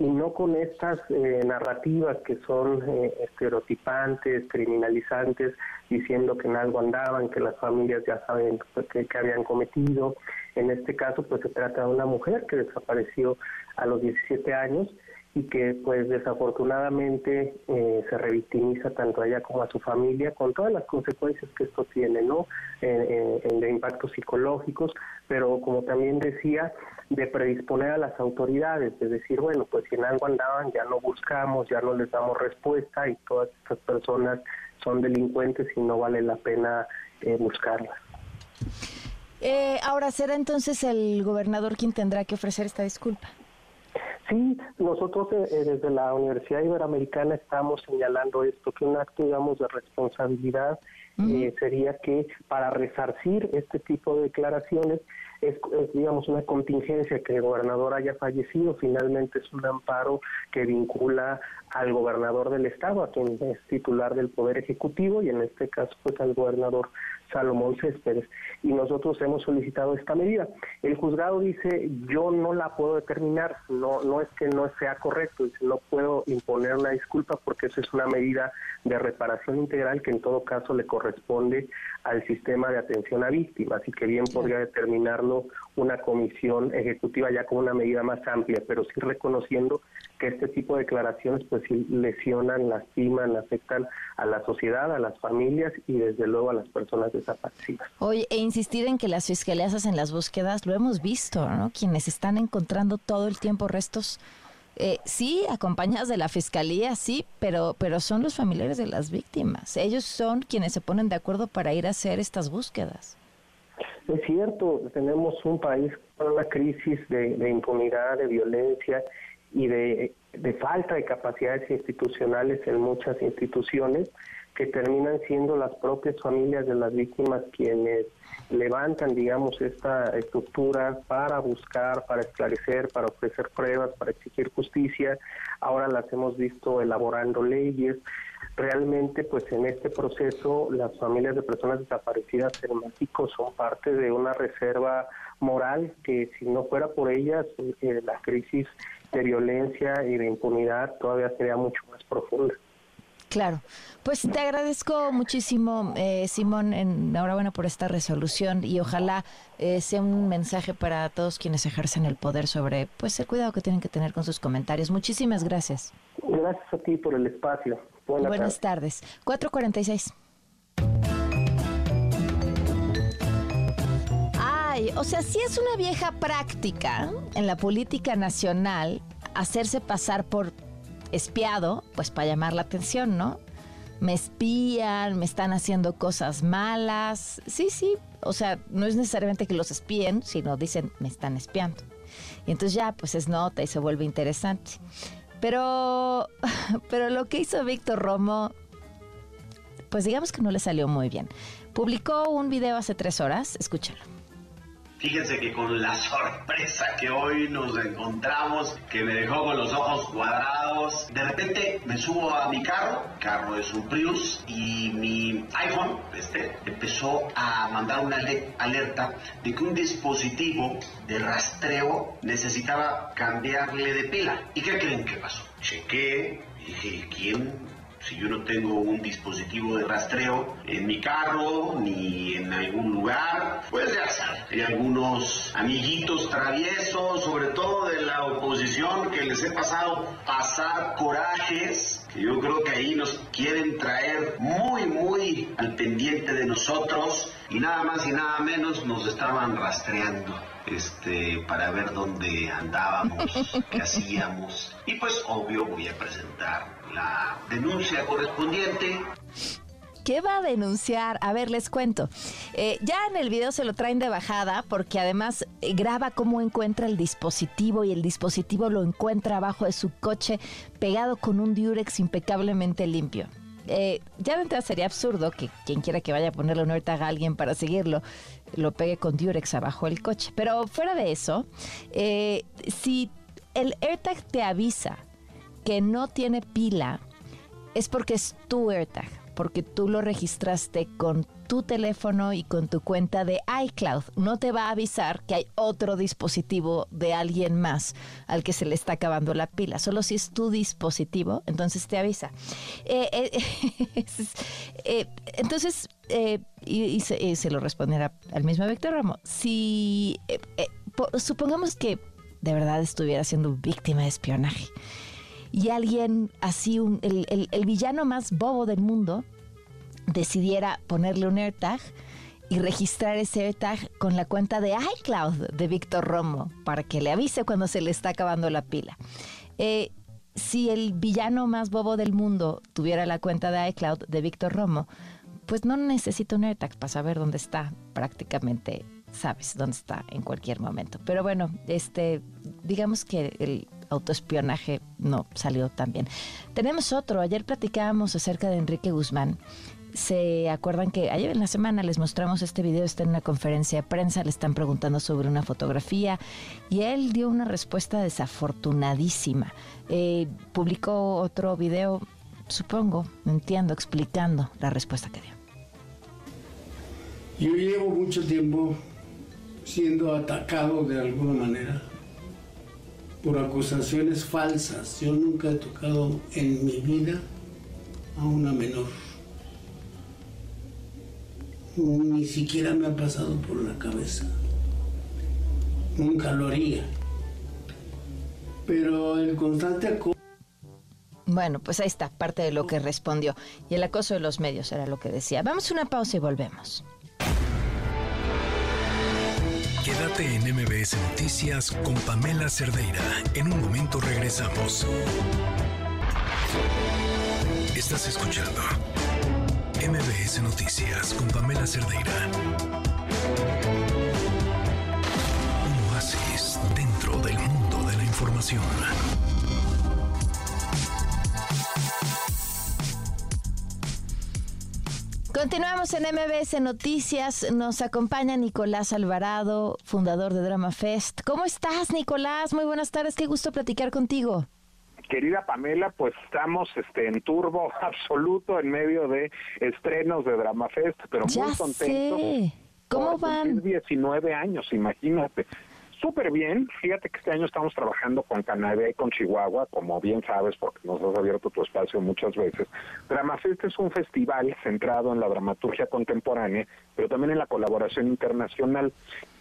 Speaker 20: y no con estas eh, narrativas que son eh, estereotipantes, criminalizantes, diciendo que en algo andaban, que las familias ya saben qué que habían cometido. En este caso, pues se trata de una mujer que desapareció a los 17 años y que pues desafortunadamente eh, se revictimiza tanto a ella como a su familia con todas las consecuencias que esto tiene, ¿no? de impactos psicológicos, pero como también decía, de predisponer a las autoridades, de decir, bueno, pues si en algo andaban, ya no buscamos, ya no les damos respuesta y todas estas personas son delincuentes y no vale la pena eh, buscarlas.
Speaker 2: Eh, ahora, ¿será entonces el gobernador quien tendrá que ofrecer esta disculpa?
Speaker 20: Sí, nosotros eh, eh, desde la Universidad Iberoamericana estamos señalando esto, que un acto, digamos, de responsabilidad eh, sería que para resarcir este tipo de declaraciones es, digamos, una contingencia que el gobernador haya fallecido, finalmente es un amparo que vincula al gobernador del estado, a quien es titular del Poder Ejecutivo, y en este caso, pues al gobernador Salomón Céspedes, y nosotros hemos solicitado esta medida. El juzgado dice, yo no la puedo determinar, no, no es que no sea correcto, no puedo imponer una disculpa porque eso es una medida de reparación integral que en todo caso le corresponde al sistema de atención a víctimas y que bien podría determinarlo una comisión ejecutiva ya como una medida más amplia, pero sí reconociendo que este tipo de declaraciones pues lesionan, lastiman, afectan a la sociedad, a las familias y desde luego a las personas desaparecidas.
Speaker 2: Oye, e insistir en que las fiscalías hacen las búsquedas, lo hemos visto, ¿no? Quienes están encontrando todo el tiempo restos, eh, sí, acompañadas de la fiscalía, sí, pero, pero son los familiares de las víctimas. Ellos son quienes se ponen de acuerdo para ir a hacer estas búsquedas.
Speaker 20: Es cierto, tenemos un país con una crisis de, de impunidad, de violencia y de, falta de capacidades institucionales en muchas instituciones que terminan siendo las propias familias de las víctimas quienes levantan, digamos, esta estructura para buscar, para esclarecer, para ofrecer pruebas, para exigir justicia. Ahora las hemos visto elaborando leyes. Realmente, pues en este proceso, las familias de personas desaparecidas en México son parte de una reserva moral que si no fuera por ellas, eh, la crisis de violencia y de impunidad todavía sería mucho más profunda.
Speaker 2: Claro, pues te agradezco muchísimo, eh, Simón, enhorabuena por esta resolución y ojalá eh, sea un mensaje para todos quienes ejercen el poder sobre pues el cuidado que tienen que tener con sus comentarios. Muchísimas gracias.
Speaker 20: Gracias a ti por el espacio.
Speaker 2: Buenas, tardes. 446. O sea, sí es una vieja práctica en la política nacional hacerse pasar por espiado, pues para llamar la atención, ¿no? Me espían, me están haciendo cosas malas. Sí, sí, o sea, no es necesariamente que los espíen, sino dicen, me están espiando. Y entonces ya, pues es nota y se vuelve interesante. Pero, (laughs) pero lo que hizo Víctor Romo, pues digamos que no le salió muy bien. Publicó un video hace tres horas, escúchalo.
Speaker 21: Fíjense que con la sorpresa que hoy nos encontramos, que me dejó con los ojos cuadrados, de repente me subo a mi carro, carro es un Prius, y mi iPhone, este, empezó a mandar una alerta de que un dispositivo de rastreo necesitaba cambiarle de pila. ¿Y qué creen que pasó? Chequé, dije, ¿quién si yo no tengo un dispositivo de rastreo en mi carro ni en algún lugar, pues ya saben, hay algunos amiguitos traviesos, sobre todo de la oposición, que les he pasado pasar corajes, que yo creo que ahí nos quieren traer muy, muy al pendiente de nosotros y nada más y nada menos nos estaban rastreando este, para ver dónde andábamos, qué (laughs) hacíamos. Y pues obvio voy a presentar la denuncia correspondiente.
Speaker 2: ¿Qué va a denunciar? A ver, les cuento. Eh, ya en el video se lo traen de bajada porque además eh, graba cómo encuentra el dispositivo y el dispositivo lo encuentra abajo de su coche pegado con un diurex impecablemente limpio. Eh, ya de entrada sería absurdo que quien quiera que vaya a ponerle un AirTag a alguien para seguirlo lo pegue con Durex abajo del coche. Pero fuera de eso, si el AirTag te avisa que no tiene pila es porque es tu AirTag, porque tú lo registraste con tu teléfono y con tu cuenta de iCloud. No te va a avisar que hay otro dispositivo de alguien más al que se le está acabando la pila. Solo si es tu dispositivo, entonces te avisa. Eh, eh, (laughs) eh, entonces, y, se, lo responderá al mismo Víctor Ramos. Si supongamos que de verdad estuviera siendo víctima de espionaje y alguien así, el, villano más bobo del mundo, decidiera ponerle un AirTag y registrar ese AirTag con la cuenta de iCloud de Víctor Romo para que le avise cuando se le está acabando la pila. Eh, si el villano más bobo del mundo tuviera la cuenta de iCloud de Víctor Romo, pues no necesita un AirTag para saber dónde está. Prácticamente sabes dónde está en cualquier momento. Pero bueno, este, digamos que el autoespionaje no salió tan bien. Tenemos otro, ayer platicábamos acerca de Enrique Guzmán. Se acuerdan que ayer en la semana les mostramos este video, está en una conferencia de prensa, le están preguntando sobre una fotografía y él dio una respuesta desafortunadísima. Eh, publicó otro video, supongo, entiendo, explicando la respuesta que dio.
Speaker 22: Yo llevo mucho tiempo siendo atacado de alguna manera por acusaciones falsas. Yo nunca he tocado en mi vida a una menor. Ni siquiera me ha pasado por la cabeza. Nunca lo haría. Pero el constante acoso...
Speaker 2: Bueno, pues ahí está, parte de lo que respondió. Y el acoso de los medios era lo que decía. Vamos a una pausa y volvemos.
Speaker 1: Quédate en MBS Noticias con Pamela Cerdeira. En un momento regresamos. Estás escuchando MBS Noticias con Pamela Cerdeira. Un oasis dentro del mundo de la información.
Speaker 2: Continuamos en MBS Noticias. Nos acompaña Nicolás Alvarado, fundador de Drama Fest. ¿Cómo estás, Nicolás? Muy buenas tardes. Qué gusto platicar contigo.
Speaker 23: Querida Pamela, pues estamos este, en turbo (laughs) absoluto en medio de estrenos de Drama Fest, pero muy contentos.
Speaker 2: ¿Cómo van?
Speaker 23: 19 años, imagínate súper bien. Fíjate que este año estamos trabajando con Canadá y con Chihuahua, como bien sabes, porque nos has abierto tu espacio muchas veces. Dramafest es un festival centrado en la dramaturgia contemporánea, pero también en la colaboración internacional.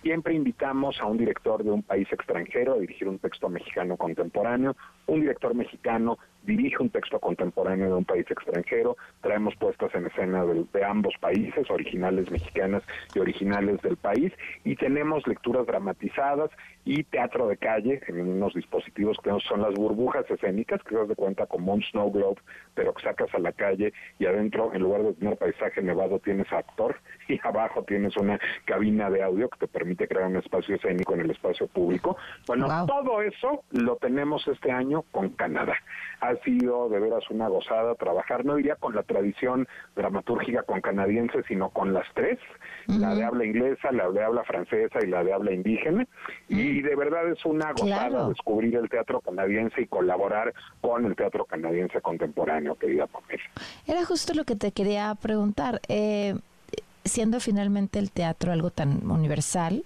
Speaker 23: Siempre invitamos a un director de un país extranjero a dirigir un texto mexicano contemporáneo, un director mexicano dirige un texto contemporáneo de un país extranjero, traemos puestas en escena de, de, ambos países, originales mexicanas y originales del país, y tenemos lecturas dramatizadas y teatro de calle en unos dispositivos que son las burbujas escénicas, que se das de cuenta como un snow globe, pero que sacas a la calle y adentro, en lugar de tener paisaje nevado, tienes actor (laughs) y abajo tienes una cabina de audio que te permite crear un espacio escénico en el espacio público. Bueno, todo eso lo tenemos este año con Canadá. Ha sido de veras una gozada trabajar, no diría con la tradición dramatúrgica con canadiense, sino con las tres, la de habla inglesa, la de habla francesa y la de habla indígena. Y de verdad es una gozada descubrir el teatro canadiense y colaborar con el teatro canadiense contemporáneo, querida Pamela.
Speaker 2: Era justo lo que te quería preguntar. Eh, siendo finalmente el teatro algo tan universal,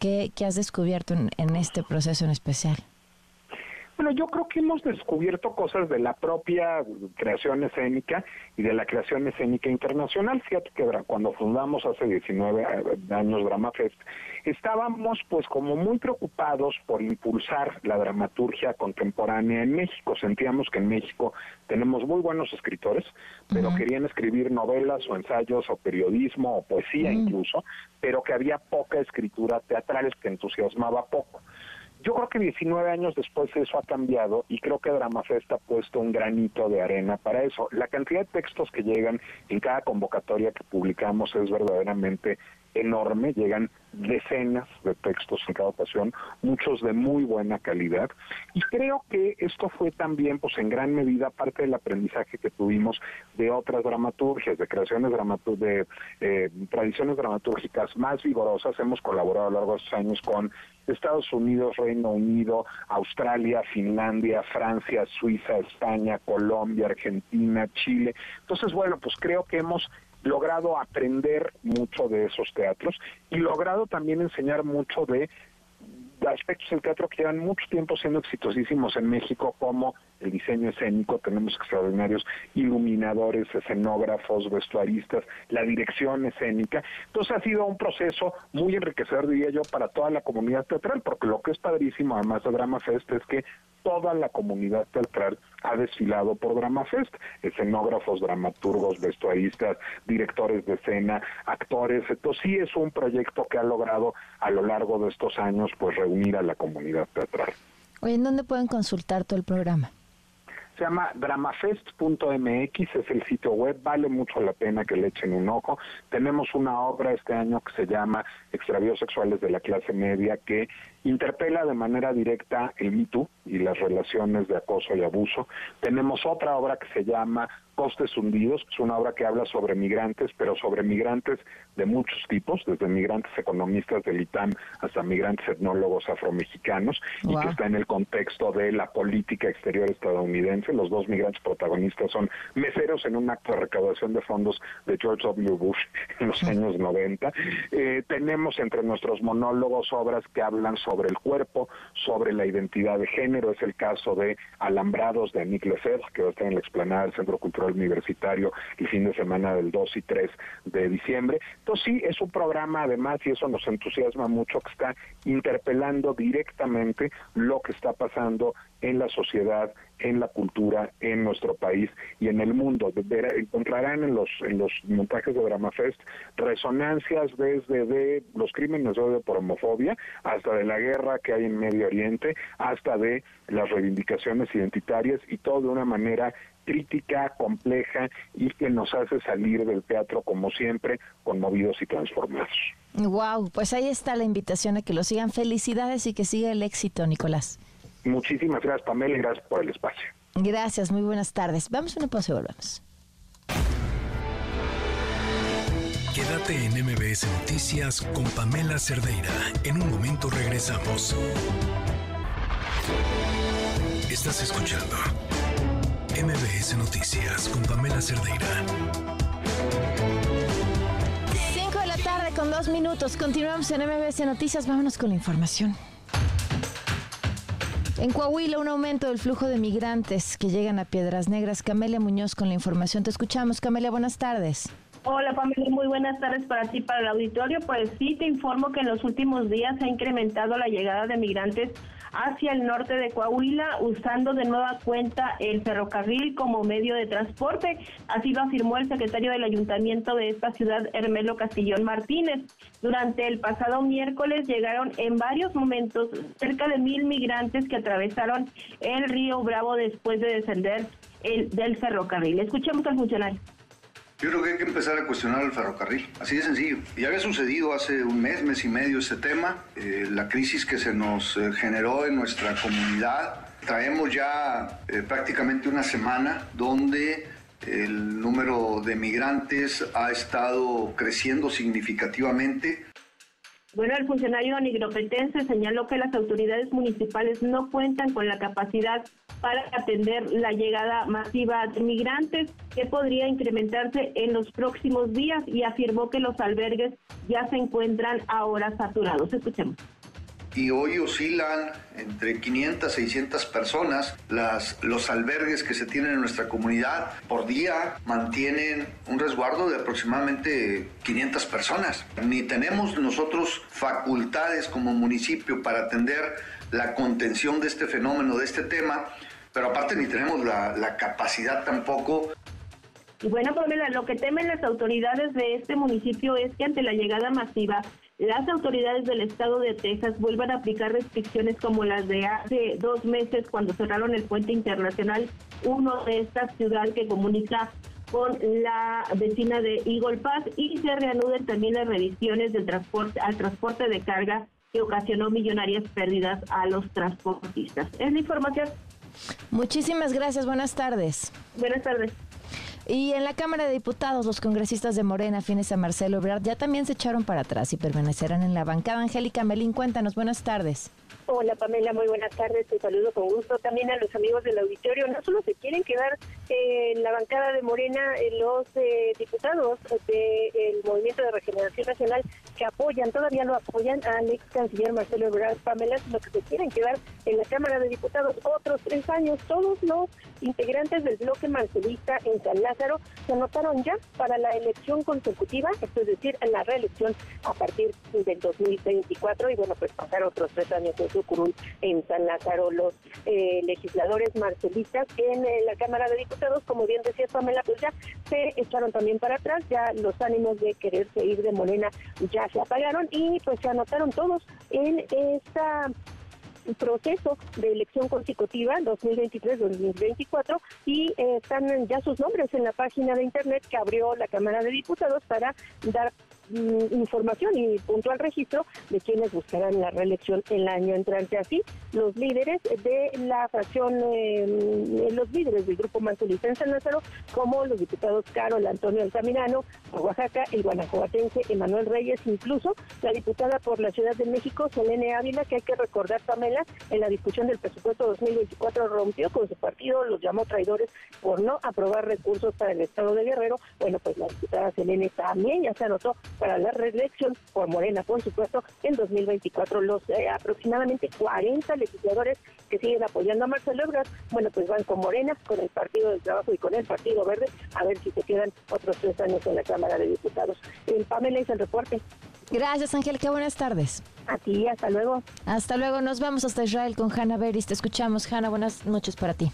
Speaker 2: ¿qué, has descubierto en este proceso en especial?
Speaker 23: Bueno, yo creo que hemos descubierto cosas de la propia creación escénica y de la creación escénica internacional. Fíjate que cuando fundamos hace 19 eh, años Drama Fest, estábamos pues como muy preocupados por impulsar la dramaturgia contemporánea en México. Sentíamos que en México tenemos muy buenos escritores, pero querían escribir novelas o ensayos o periodismo o poesía incluso, pero que había poca escritura teatral que entusiasmaba poco. Yo creo que 19 años después eso ha cambiado y creo que Dramafest ha puesto un granito de arena para eso. La cantidad de textos que llegan en cada convocatoria que publicamos es verdaderamente enorme, llegan decenas de textos en cada ocasión, muchos de muy buena calidad, y creo que esto fue también, pues en gran medida, parte del aprendizaje que tuvimos de otras dramaturgias, de creaciones de eh, tradiciones dramatúrgicas más vigorosas. Hemos colaborado a lo largo de estos años con Estados Unidos, Reino Unido, Australia, Finlandia, Francia, Suiza, España, Colombia, Argentina, Chile. Entonces, bueno, pues creo que hemos logrado aprender mucho de esos teatros y logrado también enseñar mucho de aspectos del teatro que llevan mucho tiempo siendo exitosísimos en México, como el diseño escénico, tenemos extraordinarios iluminadores, escenógrafos, vestuaristas, la dirección escénica. Entonces ha sido un proceso muy enriquecedor, diría yo, para toda la comunidad teatral, porque lo que es padrísimo, además de Drama Fest, es que toda la comunidad teatral ha desfilado por Drama Fest, escenógrafos, dramaturgos, vestuaristas, directores de escena, actores. Entonces sí es un proyecto que ha logrado a lo largo de estos años pues reunir a la comunidad teatral.
Speaker 2: Oye, ¿en dónde pueden consultar todo el programa?
Speaker 23: Se llama dramafest.mx, es el sitio web, vale mucho la pena que le echen un ojo. Tenemos una obra este año que se llama Extravíos Sexuales de la Clase Media, que interpela de manera directa el mito y las relaciones de acoso y abuso. Tenemos otra obra que se llama Costes Hundidos, que es una obra que habla sobre migrantes, pero sobre migrantes de muchos tipos, desde migrantes economistas del ITAM hasta migrantes etnólogos afromexicanos, y que está en el contexto de la política exterior estadounidense. Los dos migrantes protagonistas son meseros en un acto de recaudación de fondos de George W. Bush en los años 90. Eh, tenemos entre nuestros monólogos obras que hablan sobre el cuerpo, sobre la identidad de género. Es el caso de Alambrados de Nick Lefebvre, que va a estar en la explanada del Centro Cultural Universitario el fin de semana del 2 y 3 de diciembre. Entonces sí, es un programa además, y eso nos entusiasma mucho, que está interpelando directamente lo que está pasando en la sociedad, en la cultura, en nuestro país y en el mundo. encontrarán en los en los montajes de Drama Fest resonancias desde de los crímenes de odio por homofobia hasta de la guerra que hay en Medio Oriente, hasta de las reivindicaciones identitarias y todo de una manera crítica, compleja y que nos hace salir del teatro como siempre, conmovidos y transformados.
Speaker 2: Wow, pues ahí está la invitación a que lo sigan. Felicidades y que siga el éxito, Nicolás.
Speaker 23: Muchísimas gracias, Pamela, y gracias por el espacio.
Speaker 2: Gracias, muy buenas tardes. Vamos a una pausa y volvemos.
Speaker 1: Quédate en MBS Noticias con Pamela Cerdeira. En un momento regresamos. Estás escuchando MBS Noticias con Pamela Cerdeira.
Speaker 2: 5 de la tarde con dos minutos. Continuamos en MBS Noticias. Vámonos con la información. En Coahuila, un aumento del flujo de migrantes que llegan a Piedras Negras. Camelia Muñoz con la información. Te escuchamos. Camelia, buenas tardes.
Speaker 24: Hola Pamela, muy buenas tardes para ti, para el auditorio. Pues sí, te informo que en los últimos días ha incrementado la llegada de migrantes
Speaker 25: hacia el norte de Coahuila, usando de nueva cuenta el ferrocarril como medio de transporte. Así lo afirmó el secretario del ayuntamiento de esta ciudad, Hermelo Castillón Martínez. Durante el pasado miércoles llegaron en varios momentos cerca de mil migrantes que atravesaron el río Bravo después de descender el, del ferrocarril. Escuchemos al funcionario.
Speaker 26: Yo creo que hay que empezar a cuestionar el ferrocarril, así de sencillo. Ya había sucedido hace un mes, mes y medio este tema, eh, la crisis que se nos eh, generó en nuestra comunidad. Traemos ya eh, prácticamente una semana donde el número de migrantes ha estado creciendo significativamente.
Speaker 25: Bueno, el funcionario nigropetense señaló que las autoridades municipales no cuentan con la capacidad para atender la llegada masiva de migrantes, que podría incrementarse en los próximos días, y afirmó que los albergues ya se encuentran ahora saturados. Escuchemos
Speaker 26: y hoy oscilan entre 500 y 600 personas. Las, los albergues que se tienen en nuestra comunidad por día mantienen un resguardo de aproximadamente 500 personas. Ni tenemos nosotros facultades como municipio para atender la contención de este fenómeno, de este tema, pero aparte ni tenemos la, la capacidad tampoco
Speaker 25: y bueno, Pamela, lo que temen las autoridades de este municipio es que ante la llegada masiva las autoridades del estado de Texas vuelvan a aplicar restricciones como las de hace dos meses cuando cerraron el puente internacional uno de esta ciudad que comunica con la vecina de Eagle Pass y se reanuden también las revisiones del transporte al transporte de carga que ocasionó millonarias pérdidas a los transportistas. Es la información.
Speaker 2: Muchísimas gracias. Buenas tardes.
Speaker 25: Buenas tardes.
Speaker 2: Y en la Cámara de Diputados, los congresistas de Morena, fines a Marcelo Ebrard, ya también se echaron para atrás y permanecerán en la bancada. Angélica Melín, cuéntanos, buenas tardes.
Speaker 24: Hola Pamela, muy buenas tardes, te saludo con gusto también a los amigos del auditorio. No solo se quieren quedar en la bancada de Morena los eh, diputados del Movimiento de Regeneración Nacional que apoyan, todavía lo apoyan al ex canciller Marcelo Ebrard Pamela, sino que se quieren quedar en la Cámara de Diputados otros tres años. Todos los integrantes del bloque marcelista en San Lázaro se anotaron ya para la elección consecutiva, es decir, en la reelección a partir del 2024 y bueno, pues pasar otros tres años en su curul en San Lázaro. Los eh, legisladores marcelistas en eh, la Cámara de Diputados, como bien decía Pamela, pues ya se echaron también para atrás, ya los ánimos de quererse ir de Morena ya se apagaron y pues se anotaron todos en esta proceso de elección consecutiva 2023-2024 y eh, están ya sus nombres en la página de internet que abrió la Cámara de Diputados para dar información y puntual registro de quienes buscarán la reelección el año entrante. Así, los líderes de la fracción, eh, los líderes del Grupo Manzulista en San Lázaro, como los diputados Carol Antonio Altamirano, Oaxaca, el guanajuatense Emanuel Reyes, incluso la diputada por la Ciudad de México, Selene Ávila, que hay que recordar, Pamela, en la discusión del presupuesto 2024 rompió con su partido, los llamó traidores por no aprobar recursos para el Estado de Guerrero. Bueno, pues la diputada Selene también ya se anotó para la reelección por Morena, por supuesto, en 2024. Los eh, aproximadamente 40 legisladores que siguen apoyando a Marcelo Ebrard, bueno, pues van con Morena, con el Partido del Trabajo y con el Partido Verde, a ver si se quedan otros tres años en la Cámara de Diputados. El Pamela es el reporte.
Speaker 2: Gracias, Angélica. Buenas tardes.
Speaker 24: A ti, hasta luego.
Speaker 2: Hasta luego. Nos vamos hasta Israel con Hanna Beris. Te escuchamos, Hanna. Buenas noches para ti.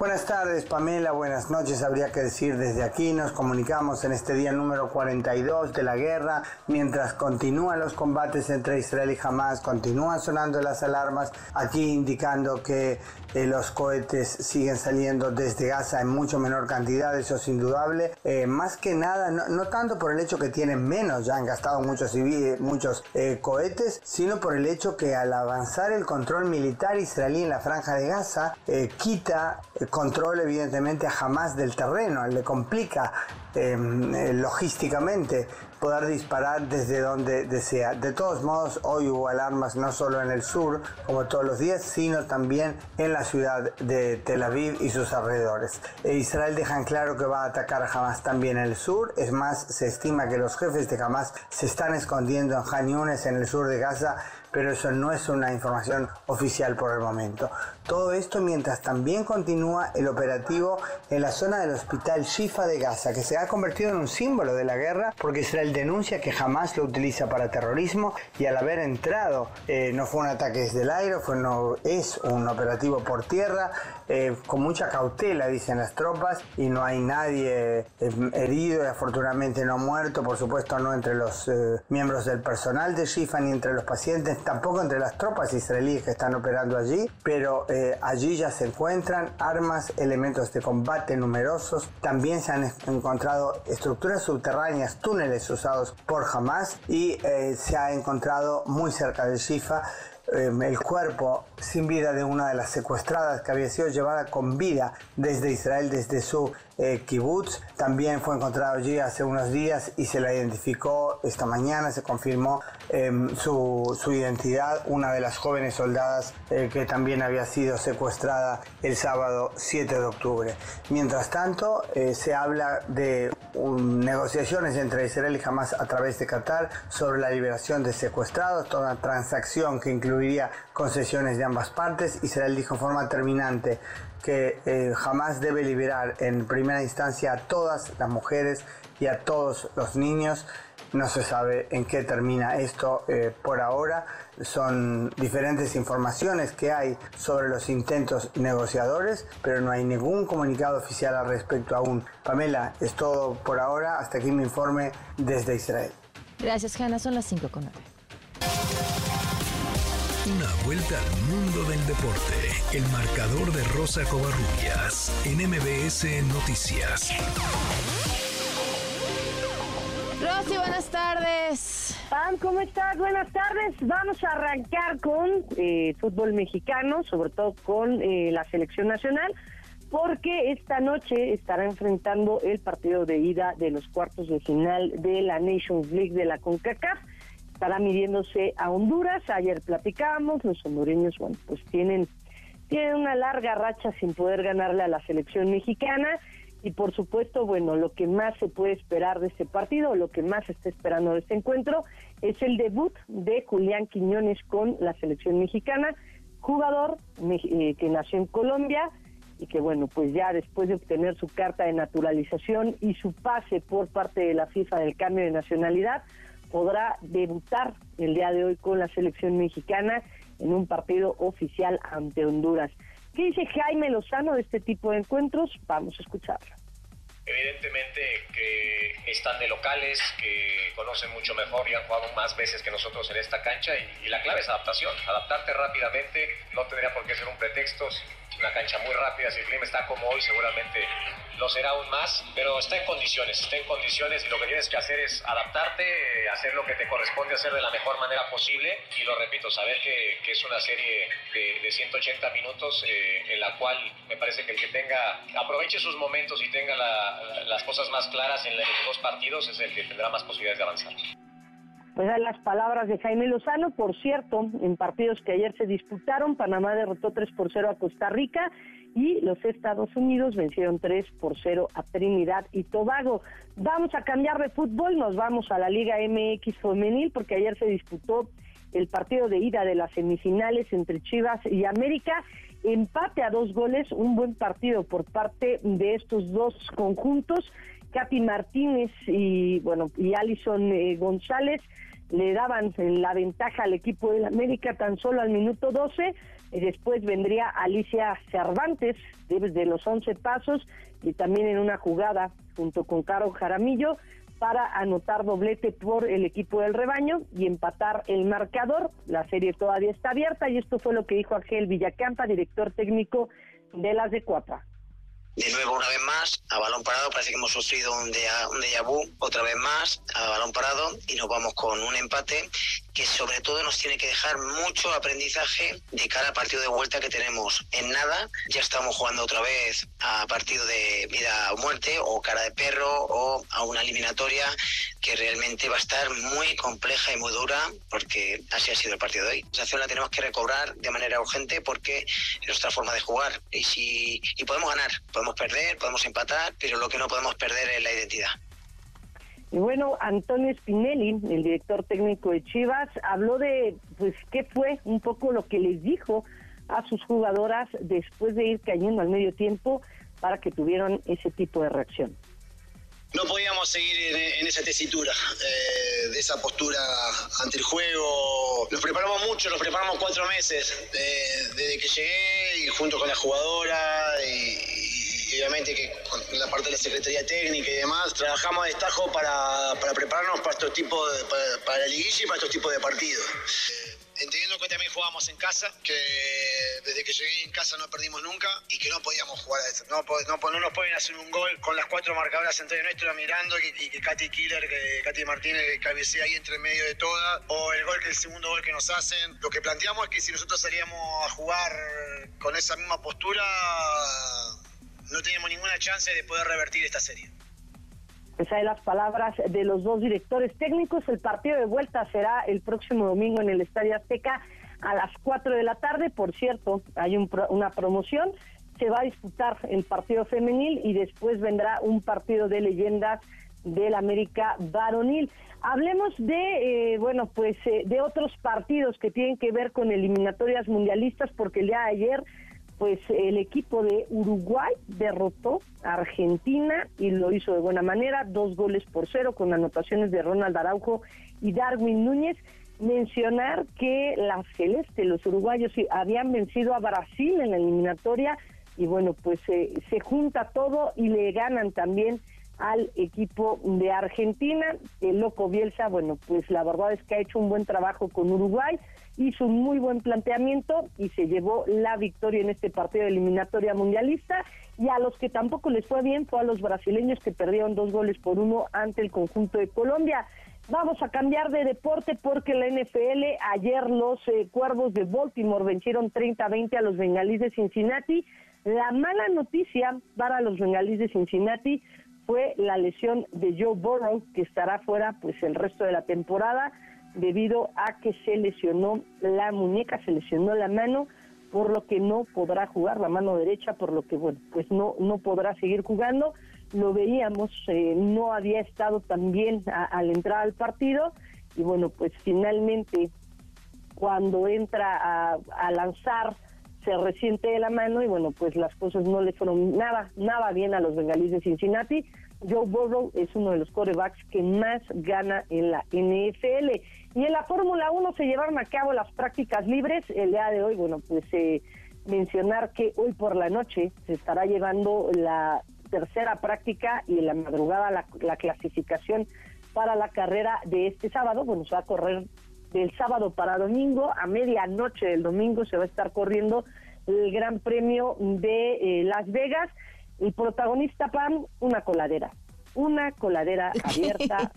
Speaker 27: Buenas tardes, Pamela. Buenas noches. Habría que decir desde aquí. Nos comunicamos en este día número 42 de la guerra. Mientras continúan los combates entre Israel y Hamas, continúan sonando las alarmas. Aquí indicando que eh, los cohetes siguen saliendo desde Gaza en mucho menor cantidad. Eso es indudable. Eh, más que nada, no, tanto por el hecho que tienen menos, ya han gastado muchos, muchos eh, cohetes, sino por el hecho que al avanzar el control militar israelí en la franja de Gaza, quita control evidentemente a Hamas del terreno, le complica em, eh, logísticamente poder disparar desde donde desea. De todos modos, hoy hubo alarmas no solo en el sur, como todos los días, sino también en la ciudad de Tel Aviv y sus alrededores. E Israel dejan claro que va a atacar a también en el sur. Es más, se estima que los jefes de Hamas se están escondiendo en Han en el sur de Gaza, pero eso no es una información oficial por el momento. Todo esto mientras también continúa el operativo en la zona del hospital Shifa de Gaza, que se ha convertido en un símbolo de la guerra porque Israel denuncia que jamás lo utiliza para terrorismo y al haber entrado eh, no fue un ataque desde el aire, fue no, es un operativo por tierra, eh, con mucha cautela, dicen las tropas, y no hay nadie eh, herido y afortunadamente no muerto, por supuesto no entre los miembros del personal de Shifa ni entre los pacientes, tampoco entre las tropas israelíes que están operando allí, pero allí ya se encuentran armas, elementos de combate numerosos, también se han encontrado estructuras subterráneas, túneles usados por Hamas y se ha encontrado muy cerca de Shifa Em, el cuerpo sin vida de una de las secuestradas que había sido llevada con vida desde Israel, desde su eh, kibbutz. También fue encontrado allí hace unos días y se la identificó esta mañana, se confirmó em, su, identidad, una de las jóvenes soldadas eh, que también había sido secuestrada el sábado 7 de octubre. Mientras tanto, eh, se habla de negociaciones entre Israel y Hamas a través de Qatar sobre la liberación de secuestrados, toda una transacción que incluiría concesiones de ambas partes. Israel dijo en forma terminante que eh, Hamas debe liberar en primera instancia a todas las mujeres y a todos los niños. No se sabe en qué termina esto eh, por ahora. Son diferentes informaciones que hay sobre los intentos negociadores, pero no hay ningún comunicado oficial al respecto aún. Pamela, es todo por ahora. Hasta aquí mi informe desde Israel.
Speaker 2: Gracias, Hanna. Son las 5 con 9.
Speaker 1: Una vuelta al mundo del deporte. El marcador de Rosa Covarrubias en MBS Noticias.
Speaker 2: Rosy, buenas tardes.
Speaker 13: Pam, ¿cómo estás? Buenas tardes. Vamos a arrancar con eh, fútbol mexicano, sobre todo con eh, la selección nacional, porque esta noche estará enfrentando el partido de ida de los cuartos de final de la Nations League de la CONCACAF. Estará midiéndose a Honduras. Ayer platicamos, los hondureños, bueno, pues tienen, tienen una larga racha sin poder ganarle a la selección mexicana y por supuesto, bueno, lo que más se puede esperar de este partido, lo que más se está esperando de este encuentro, es el debut de Julián Quiñones con la selección mexicana, jugador eh, que nació en Colombia y que bueno, pues ya después de obtener su carta de naturalización y su pase por parte de la FIFA del cambio de nacionalidad, podrá debutar el día de hoy con la selección mexicana en un partido oficial ante Honduras. ¿Qué dice Jaime Lozano de este tipo de encuentros? Vamos a escucharlo.
Speaker 28: Evidentemente que están de locales, que conocen mucho mejor y han jugado más veces que nosotros en esta cancha y, la clave es adaptación, adaptarte rápidamente, no tendría por qué ser un pretexto, una cancha muy rápida, si el clima está como hoy seguramente lo será aún más, pero está en condiciones, está en condiciones y lo que tienes que hacer es adaptarte, hacer lo que te corresponde hacer de la mejor manera posible y lo repito, saber que, es una serie de, 180 minutos eh, en la cual me parece que el que tenga, aproveche sus momentos y tenga las cosas más claras en los dos partidos es el que tendrá más posibilidades de avanzar.
Speaker 13: Pues las palabras de Jaime Lozano, por cierto, en partidos que ayer se disputaron, Panamá derrotó 3 por 0 a Costa Rica y los Estados Unidos vencieron 3 por 0 a Trinidad y Tobago. Vamos a cambiar de fútbol, nos vamos a la Liga MX femenil porque ayer se disputó el partido de ida de las semifinales entre Chivas y América. Empate a dos goles, un buen partido por parte de estos dos conjuntos. Capi Martínez y bueno y Alison eh, González le daban la ventaja al equipo del América tan solo al minuto 12 y después vendría Alicia Cervantes desde los 11 pasos y también en una jugada junto con Caro Jaramillo para anotar doblete por el equipo del rebaño y empatar el marcador. La serie todavía está abierta y esto fue lo que dijo Ángel Villacampa, director técnico de las de Cuatro
Speaker 29: de nuevo una vez más a balón parado parece que hemos sufrido un déjà, un déjà vu otra vez más a balón parado y nos vamos con un empate que sobre todo nos tiene que dejar mucho aprendizaje de cara al partido de vuelta que tenemos. En nada ya estamos jugando otra vez a partido de vida o muerte o cara de perro o a una eliminatoria que realmente va a estar muy compleja y muy dura porque así ha sido el partido de hoy. La situación la tenemos que recobrar de manera urgente porque es nuestra forma de jugar y si y podemos ganar, podemos perder, podemos empatar, pero lo que no podemos perder es la identidad.
Speaker 13: Y bueno, Antonio Spinelli, el director técnico de Chivas, habló de pues qué fue un poco lo que les dijo a sus jugadoras después de ir cayendo al medio tiempo para que tuvieran ese tipo de reacción.
Speaker 30: No podíamos seguir en, esa tesitura, eh, de esa postura ante el juego. Nos preparamos mucho, nos preparamos cuatro meses eh, desde que llegué y junto con la jugadora y, obviamente que con la parte de la Secretaría Técnica y demás, trabajamos a destajo para, para prepararnos para estos tipos de, para la liguilla y para estos tipos de partidos entendiendo que también jugábamos en casa, que desde que llegué en casa no perdimos nunca y que no podíamos jugar a eso. No, no, nos pueden hacer un gol con las cuatro marcadoras entre nuestro mirando y, que Katy Killer, que Katy Martínez cabecea ahí entre medio de todas, o el gol que el segundo gol que nos hacen. Lo que planteamos es que si nosotros salíamos a jugar con esa misma postura, no teníamos ninguna chance de poder revertir esta serie.
Speaker 13: Esa de las palabras de los dos directores técnicos. El partido de vuelta será el próximo domingo en el Estadio Azteca a las 4 de la tarde. Por cierto, hay una promoción. Se va a disputar el partido femenil y después vendrá un partido de leyendas del América varonil. Hablemos de, eh, bueno, pues eh, de otros partidos que tienen que ver con eliminatorias mundialistas, porque el día de ayer pues el equipo de Uruguay derrotó a Argentina y lo hizo de buena manera, dos goles por cero con anotaciones de Ronald Araujo y Darwin Núñez. Mencionar que la Celeste, los uruguayos, habían vencido a Brasil en la eliminatoria y bueno, pues se junta todo y le ganan también al equipo de Argentina. El Loco Bielsa, bueno, pues la verdad es que ha hecho un buen trabajo con Uruguay hizo un muy buen planteamiento y se llevó la victoria en este partido de eliminatoria mundialista y a los que tampoco les fue bien fue a los brasileños que perdieron dos goles por uno ante el conjunto de Colombia. Vamos a cambiar de deporte porque la NFL ayer los eh, Cuervos de Baltimore vencieron 30-20 a los Bengalíes de Cincinnati. La mala noticia para los Bengalíes de Cincinnati fue la lesión de Joe Burrow que estará fuera pues el resto de la temporada debido a que se lesionó la muñeca, se lesionó la mano, por lo que no podrá jugar la mano derecha, por lo que bueno, pues no no podrá seguir jugando. Lo veíamos, eh, no había estado tan bien al entrar al partido y bueno, pues finalmente cuando entra a, lanzar se resiente de la mano y bueno, pues las cosas no le fueron nada, nada bien a los bengalíes de Cincinnati. Joe Burrow es uno de los corebacks que más gana en la NFL. Y en la Fórmula 1 se llevaron a cabo las prácticas libres. El día de hoy, bueno, pues eh, mencionar que hoy por la noche se estará llevando la tercera práctica y en la madrugada la, la clasificación para la carrera de este sábado. Bueno, se va a correr del sábado para domingo. A medianoche del domingo se va a estar corriendo el Gran Premio de eh, Las Vegas. El protagonista, Pam, una coladera. Una coladera (laughs) abierta.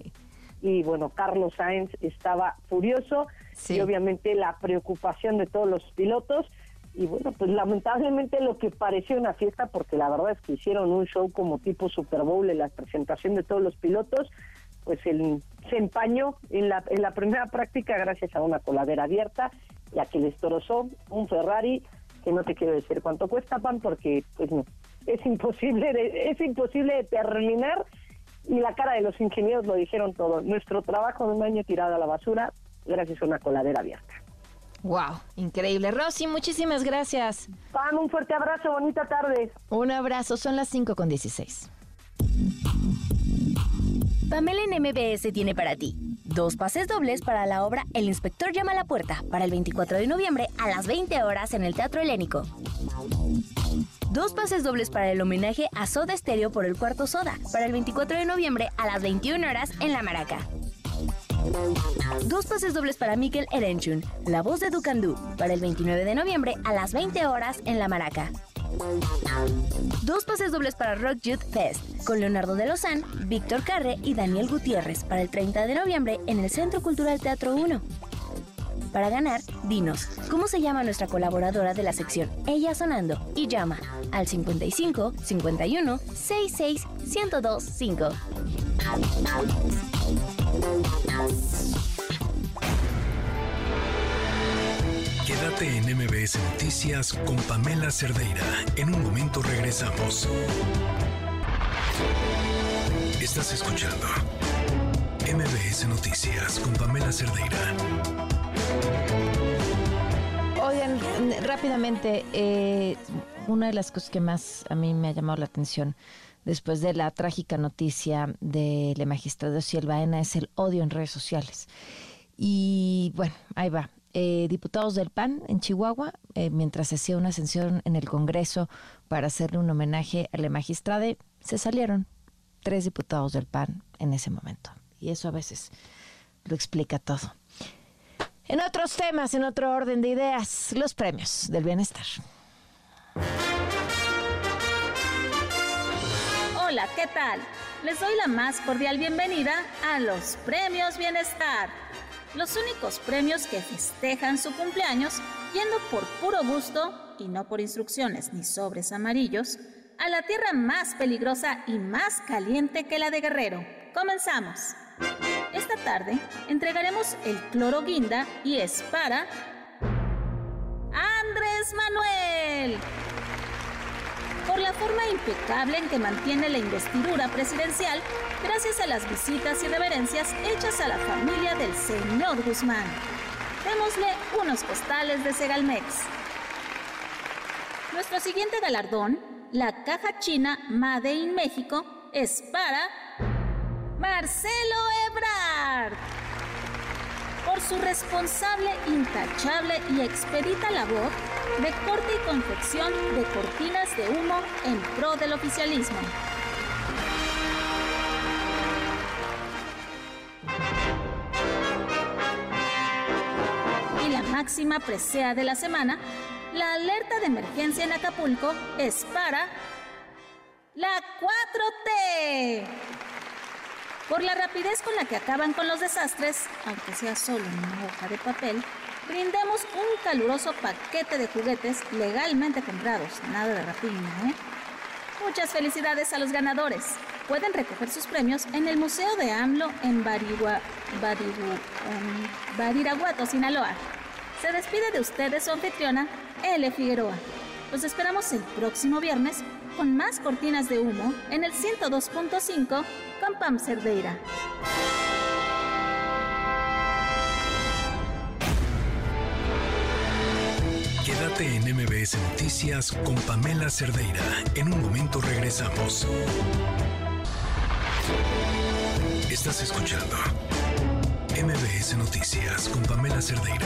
Speaker 13: y bueno, Carlos Sainz estaba furioso. Y obviamente la preocupación de todos los pilotos. Y bueno, pues lamentablemente lo que pareció una fiesta, porque la verdad es que hicieron un show como tipo Super Bowl en la presentación de todos los pilotos, pues el, se empañó en la, en la primera práctica gracias a una coladera abierta, ya que les torozó un Ferrari, que no te quiero decir cuánto cuesta, Pan, porque pues no, es imposible de, es imposible de terminar y la cara de los ingenieros lo dijeron todo. Nuestro trabajo de un año tirado a la basura gracias a una coladera abierta.
Speaker 2: Wow, increíble. Rosy, muchísimas gracias.
Speaker 13: Pam, un fuerte abrazo, bonita tarde.
Speaker 2: Un abrazo, son las 5 con 16.
Speaker 31: Pamela en MBS tiene para ti dos pases dobles para la obra El inspector llama a la puerta para el 24 de noviembre a las 20 horas en el Teatro Helénico. Dos pases dobles para el homenaje a Soda Stereo por el cuarto Soda para el 24 de noviembre a las 21 horas en La Maraca. Dos pases dobles para Mikel Erenchun, la voz de Ducandú, para el 29 de noviembre a las 20 horas en La Maraca. Dos pases dobles para Rock Youth Fest, con Leonardo de Lozán, Víctor Carre y Daniel Gutiérrez, para el 30 de noviembre en el Centro Cultural Teatro 1. Para ganar, dinos, ¿cómo se llama nuestra colaboradora de la sección Ella Sonando? Y llama al 55 51 66 1025.
Speaker 1: Quédate en MBS Noticias con Pamela Cerdeira. En un momento regresamos. Estás escuchando MBS Noticias con Pamela Cerdeira.
Speaker 2: Oigan, rápidamente, eh, una de las cosas que más a mí me ha llamado la atención después de la trágica noticia del magistrado Ciel Baena es el odio en redes sociales. Y bueno, ahí va. Eh, diputados del PAN en Chihuahua, eh, mientras se hacía una ascensión en el Congreso para hacerle un homenaje a la magistrada, se salieron tres diputados del PAN en ese momento. Y eso a veces lo explica todo. En otros temas, en otro orden de ideas, los premios del bienestar.
Speaker 32: Hola, ¿qué tal? Les doy la más cordial bienvenida a los Premios Bienestar, los únicos premios que festejan su cumpleaños yendo por puro gusto y no por instrucciones ni sobres amarillos a la tierra más peligrosa y más caliente que la de Guerrero. Comenzamos. Esta tarde entregaremos el cloro guinda y es para Andrés Manuel por la forma impecable en que mantiene la investidura presidencial gracias a las visitas y reverencias hechas a la familia del señor Guzmán. Démosle unos postales de Segalmex. Nuestro siguiente galardón, la caja china Made in México, es para Marcelo Ebrard por su responsable, intachable y expedita labor de corte y confección de cortinas de humo en pro del oficialismo. Y la máxima presea de la semana, la alerta de emergencia en Acapulco es para la 4T. Por la rapidez con la que acaban con los desastres, aunque sea solo una hoja de papel, brindemos un caluroso paquete de juguetes legalmente comprados, nada de rapiña, ¿eh? Muchas felicidades a los ganadores. Pueden recoger sus premios en el Museo de AMLO en Badiraguato, Sinaloa. Se despide de ustedes su anfitriona, L. Figueroa. Los esperamos el próximo viernes con más cortinas de humo en el 102.5 con Pam Cerdeira.
Speaker 1: Quédate en MBS Noticias con Pamela Cerdeira. En un momento regresamos. Estás escuchando MBS Noticias con Pamela Cerdeira.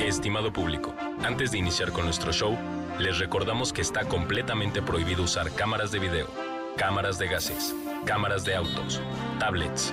Speaker 33: Estimado público, antes de iniciar con nuestro show, les recordamos que está completamente prohibido usar cámaras de video, cámaras de gases, cámaras de autos, tablets,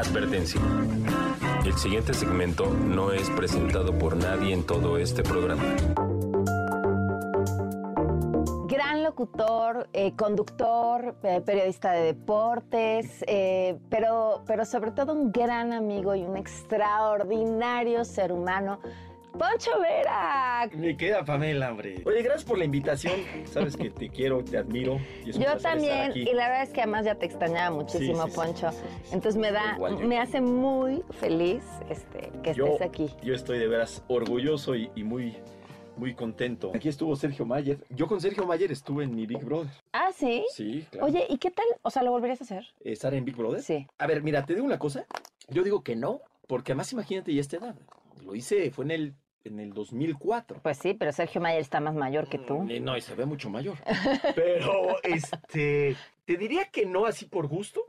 Speaker 33: Advertencia. El siguiente segmento no es presentado por nadie en todo este programa.
Speaker 2: Gran locutor, eh, conductor, eh, periodista de deportes, eh, pero, pero sobre todo un gran amigo y un extraordinario ser humano. Poncho Vera.
Speaker 34: Me queda Pamela, hombre. Oye, gracias por la invitación. Sabes que te quiero, te admiro. Y es un
Speaker 2: Yo también,
Speaker 34: aquí.
Speaker 2: y la verdad es que además ya te extrañaba muchísimo,
Speaker 34: Sí, sí, sí,
Speaker 2: Poncho.
Speaker 34: sí, sí.
Speaker 2: Entonces me da,
Speaker 34: Igual
Speaker 2: me hace muy feliz este, que
Speaker 34: yo,
Speaker 2: estés aquí.
Speaker 34: Yo estoy de veras orgulloso y, y muy, muy contento. Aquí estuvo Sergio Mayer. Yo con Sergio Mayer estuve en mi Big Brother.
Speaker 2: Ah, sí.
Speaker 34: Sí, claro.
Speaker 2: Oye, ¿y qué tal? O sea, ¿lo volverías a hacer?
Speaker 34: ¿Estar en Big Brother?
Speaker 2: Sí.
Speaker 34: A ver, mira, te digo una cosa. Yo digo que no, porque además imagínate ya esta edad. Lo hice, fue en el, en el 2004.
Speaker 2: Pues sí, pero Sergio Mayer está más mayor que tú.
Speaker 34: Eh, No, y se ve mucho mayor. (laughs) Pero, este, te diría que no así por gusto,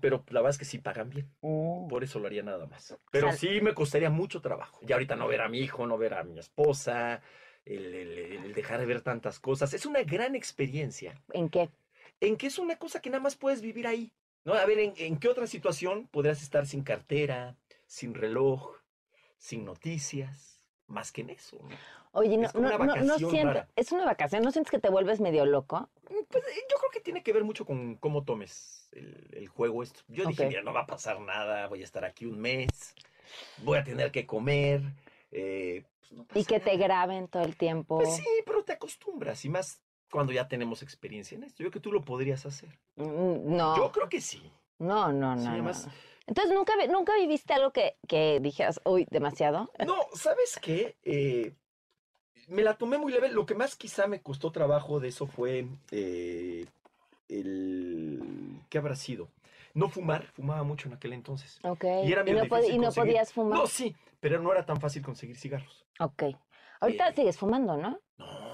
Speaker 34: pero la verdad es que sí pagan bien. Por eso lo haría nada más. Pero sí me costaría mucho trabajo. Y ahorita no ver a mi hijo, no ver a mi esposa, el, el- el dejar de ver tantas cosas. Es una gran experiencia.
Speaker 2: ¿En qué?
Speaker 34: En que es una cosa que nada más puedes vivir ahí. ¿no? A ver, ¿en, en qué otra situación podrías estar sin cartera, sin reloj, sin noticias? Más que en eso. ¿no?
Speaker 2: Oye, no,
Speaker 34: Es
Speaker 2: no, no, no
Speaker 34: rara.
Speaker 2: es una vacación, ¿no sientes que te vuelves medio loco?
Speaker 34: Pues eh, yo creo que tiene que ver mucho con cómo tomes el, el juego esto. Yo dije, mira, no va a pasar nada, voy a estar aquí un mes, voy a tener que comer. eh, pues no
Speaker 2: Y que te graben todo el tiempo.
Speaker 34: Pues sí, pero te acostumbras, y más cuando ya tenemos experiencia en esto. Yo creo que tú lo podrías hacer.
Speaker 2: Mm, No.
Speaker 34: Yo creo que sí.
Speaker 2: No, no, no.
Speaker 34: Sí, además-
Speaker 2: no. Entonces, ¿nunca, ¿nunca viviste algo que, que dijeras, uy, demasiado?
Speaker 34: No, ¿sabes qué? Eh, me la tomé muy leve. Lo que más quizá me costó trabajo de eso fue eh, el... ¿Qué habrá sido? No fumar, fumaba mucho en aquel entonces.
Speaker 2: Ok.
Speaker 34: Y era
Speaker 2: ¿Y no, pod- y no podías fumar?
Speaker 34: No, sí, pero no era tan fácil conseguir cigarros.
Speaker 2: Ok. Ahorita sigues fumando, ¿no?